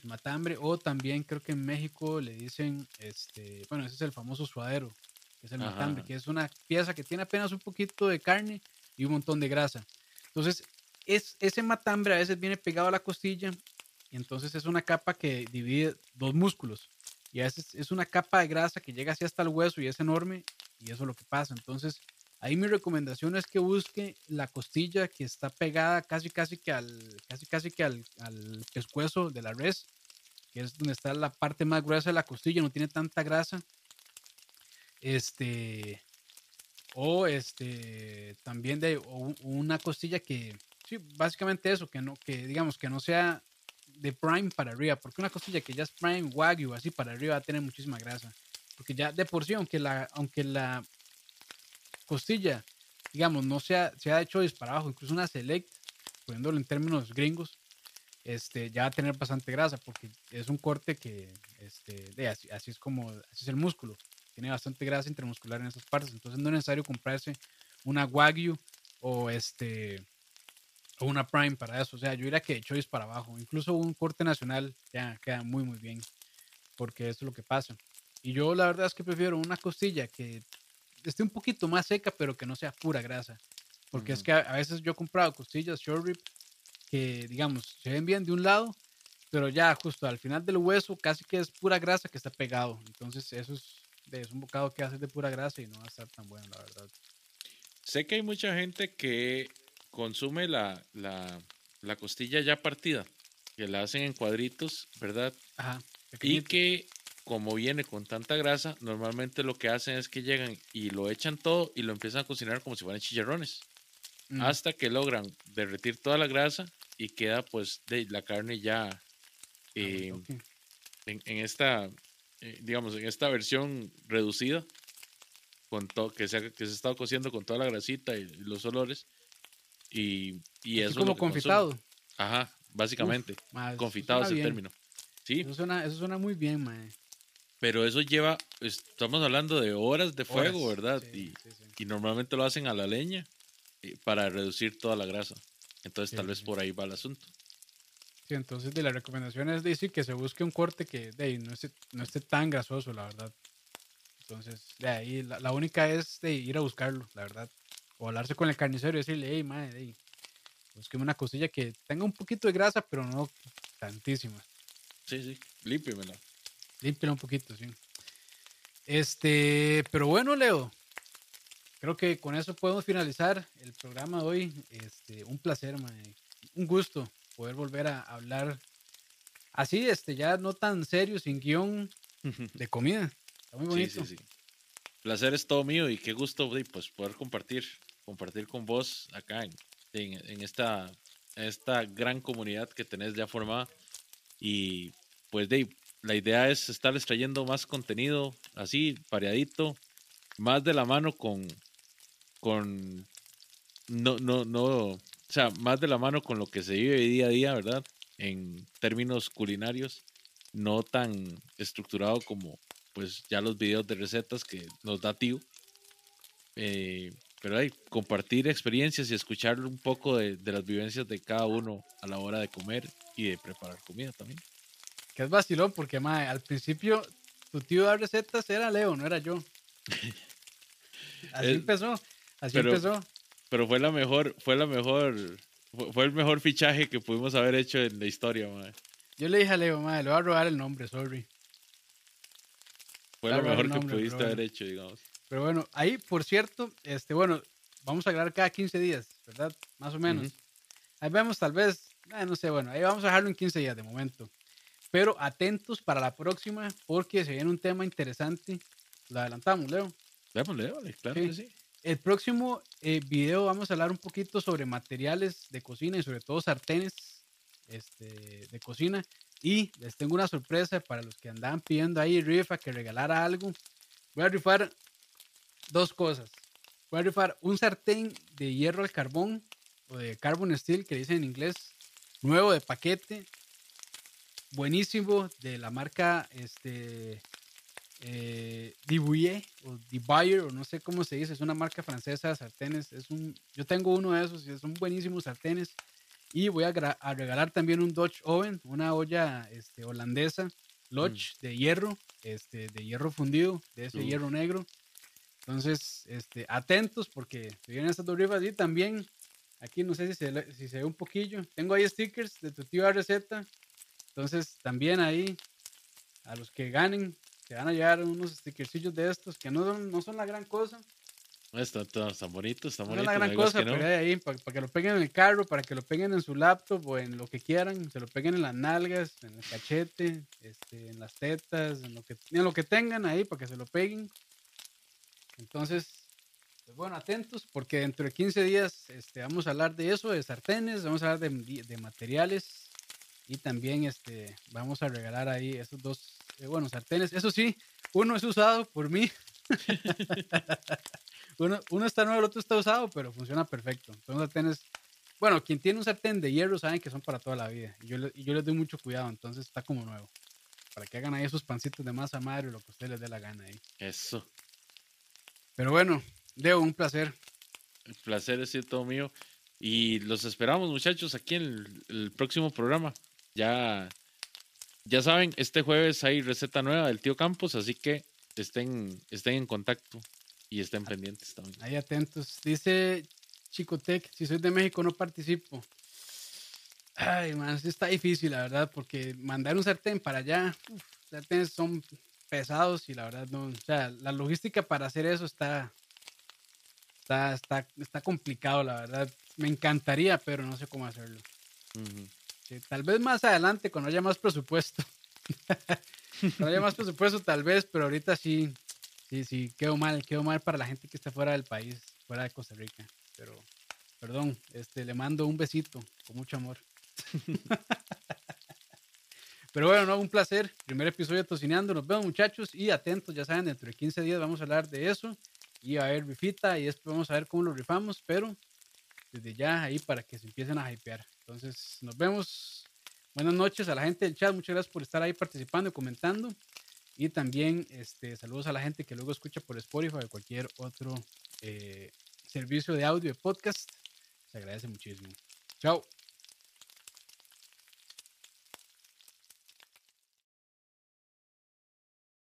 El matambre, o también creo que en México le dicen, este, bueno, ese es el famoso suadero, que es el matambre, que es una pieza que tiene apenas un poquito de carne y un montón de grasa. Entonces, es, ese matambre a veces viene pegado a la costilla entonces es una capa que divide dos músculos. Y a veces es una capa de grasa que llega así hasta el hueso y es enorme y eso es lo que pasa. Entonces, ahí mi recomendación es que busque la costilla que está pegada casi casi que al casi casi que al, al pescuezo de la res, que es donde está la parte más gruesa de la costilla, no tiene tanta grasa. Este o este también de una costilla que sí, básicamente eso, que no que digamos que no sea de prime para arriba, porque una costilla que ya es prime wagyu así para arriba va a tener muchísima grasa, porque ya de por sí aunque la aunque la costilla, digamos, no sea, se ha hecho para abajo, incluso una select, poniéndolo en términos gringos, este, ya va a tener bastante grasa porque es un corte que, este, de, así, es como, así es el músculo, tiene bastante grasa intermuscular en esas partes, entonces no es necesario comprarse una Wagyu o este, o una Prime para eso, o sea, yo diría que choice para abajo, incluso un corte nacional ya queda muy muy bien, porque eso es lo que pasa. Y yo la verdad es que prefiero una costilla que esté un poquito más seca, pero que no sea pura grasa. Porque es que a, veces yo he comprado costillas short rib que, digamos, se ven bien de un lado, pero ya justo al final del hueso casi que es pura grasa que está pegado. Entonces eso es, es un bocado que hace de pura grasa y no va a estar tan bueno, la verdad. Sé que hay mucha gente que consume la, la, la costilla ya partida, que la hacen en cuadritos, ¿verdad? Ajá. Y que como viene con tanta grasa, normalmente lo que hacen es que llegan y lo echan todo y lo empiezan a cocinar como si fueran chicharrones. Mm. Hasta que logran derretir toda la grasa y queda pues de la carne ya ah, eh, en, esta, eh, digamos, en esta versión reducida, con todo, que, se, que se ha estado cociendo con toda la grasita y, los olores. Y, y eso como confitado. Ajá, básicamente. confitado es el término. Sí. Eso suena, eso suena muy bien, mae. Pero eso lleva, estamos hablando de horas de fuego, ¿verdad? y, y, normalmente lo hacen a la leña eh, para reducir toda la grasa. Entonces tal vez por ahí va el asunto. Sí, entonces de la recomendación es decir que se busque un corte que de ahí, no, esté, no esté tan grasoso, la verdad. Entonces, de ahí, la, única es de ir a buscarlo, la verdad. O hablarse con el carnicero y decirle, hey, madre, hey, busqueme una cosilla que tenga un poquito de grasa, pero no tantísima. Sí, sí, límpiamela. Límpiala un poquito, sí. Este, pero bueno, Leo, creo que con eso podemos finalizar el programa de hoy. Este, un placer, un gusto poder volver a hablar así, este, ya no tan serio, sin guion de comida. Está muy bonito. Sí, sí, Placer es todo mío y qué gusto pues, poder compartir, compartir con vos acá en, en, esta, esta gran comunidad que tenés ya formada. Y pues, Dave, la idea es estarles trayendo más contenido así, variadito, más de la mano con, con, no, no, no, o sea, más de la mano con lo que se vive día a día, ¿verdad? En términos culinarios, no tan estructurado como, pues, ya los videos de recetas que nos da tío. Eh, pero hay compartir experiencias y escuchar un poco de, de las vivencias de cada uno a la hora de comer y de preparar comida también. Que es vacilón porque, mae, al principio tu tío de recetas era Leo, no era yo. Así empezó, así empezó. Pero fue la mejor, fue la mejor, fue, el mejor fichaje que pudimos haber hecho en la historia, mae. Yo le dije a Leo, mae, le voy a robar el nombre, sorry. Fue lo mejor que pudiste haber hecho, digamos. Pero bueno, ahí, por cierto, este, bueno, vamos a grabar cada 15 días, ¿verdad? Más o menos. Ahí vemos, tal vez, eh, no sé, bueno, ahí vamos a dejarlo en 15 días de momento. Pero atentos para la próxima porque se viene un tema interesante. Lo adelantamos, Leo. Leo, claro que sí. El próximo eh, video vamos a hablar un poquito sobre materiales de cocina y sobre todo sartenes este, de cocina. Y les tengo una sorpresa para los que andaban pidiendo ahí rifa que regalara algo. Voy a rifar dos cosas. Voy a rifar un sartén de hierro al carbón o de carbon steel que dicen en inglés, nuevo de paquete, buenísimo de la marca este eh, o Dibuyer o no sé cómo se dice, es una marca francesa de sartenes, es un yo tengo uno de esos y son buenísimos sartenes y voy a, regalar también un Dutch Oven, una olla este, holandesa Lodge mm. de hierro, este de hierro fundido, de ese hierro negro. Entonces, este, atentos porque se vienen estas dos rifas y también aquí no sé si se, si se ve un poquillo. Tengo ahí stickers de tu tío receta. Entonces, también ahí a los que ganen, se van a llevar unos stickercillos de estos que no son, no son la gran cosa. Están, están bonitos, están bonitos. No es la gran cosa, pero ahí para, que lo peguen en el carro, para que lo peguen en su laptop o en lo que quieran, se lo peguen en las nalgas, en el cachete, este, en las tetas, en lo que, en lo que tengan ahí para que se lo peguen. Entonces, pues bueno, atentos, porque dentro de 15 días este, vamos a hablar de eso, de sartenes, vamos a hablar de, de materiales y también este, vamos a regalar ahí esos dos, eh, bueno, sartenes. Eso sí, uno es usado por mí. uno, uno está nuevo, el otro está usado, pero funciona perfecto. Son sartenes, bueno, quien tiene un sartén de hierro saben que son para toda la vida. Y yo, yo les doy mucho cuidado, entonces está como nuevo. Para que hagan ahí esos pancitos de masa madre o lo que ustedes les dé la gana ahí. Eso. Pero bueno, Deo, un placer. El placer es todo mío. Y los esperamos, muchachos, aquí en el, próximo programa. Ya, ya saben, este jueves hay receta nueva del tío Campos, así que estén, estén en contacto y estén pendientes también. Ahí atentos. Dice Chicotec, si soy de México no participo. Ay, man, está difícil, la verdad, porque mandar un sartén para allá, sarténes son pesados y la verdad no, o sea, la logística para hacer eso está, está, está, está complicado, la verdad. Me encantaría, pero no sé cómo hacerlo. tal vez más adelante, cuando haya más presupuesto. cuando haya más presupuesto, tal vez, pero ahorita sí, sí, sí, quedo mal, quedo mal para la gente que está fuera del país, fuera de Costa Rica. Pero, perdón, este, le mando un besito con mucho amor. Pero bueno, no, un placer. Primer episodio de Tocineando. Nos vemos, muchachos. Y atentos, ya saben, dentro de 15 días vamos a hablar de eso. Y a ver rifita. Y después vamos a ver cómo lo rifamos. Pero desde ya ahí para que se empiecen a hypear. Entonces, nos vemos. Buenas noches a la gente del chat. Muchas gracias por estar ahí participando y comentando. Y también este, saludos a la gente que luego escucha por Spotify o cualquier otro eh, servicio de audio de podcast. Se agradece muchísimo. Chao.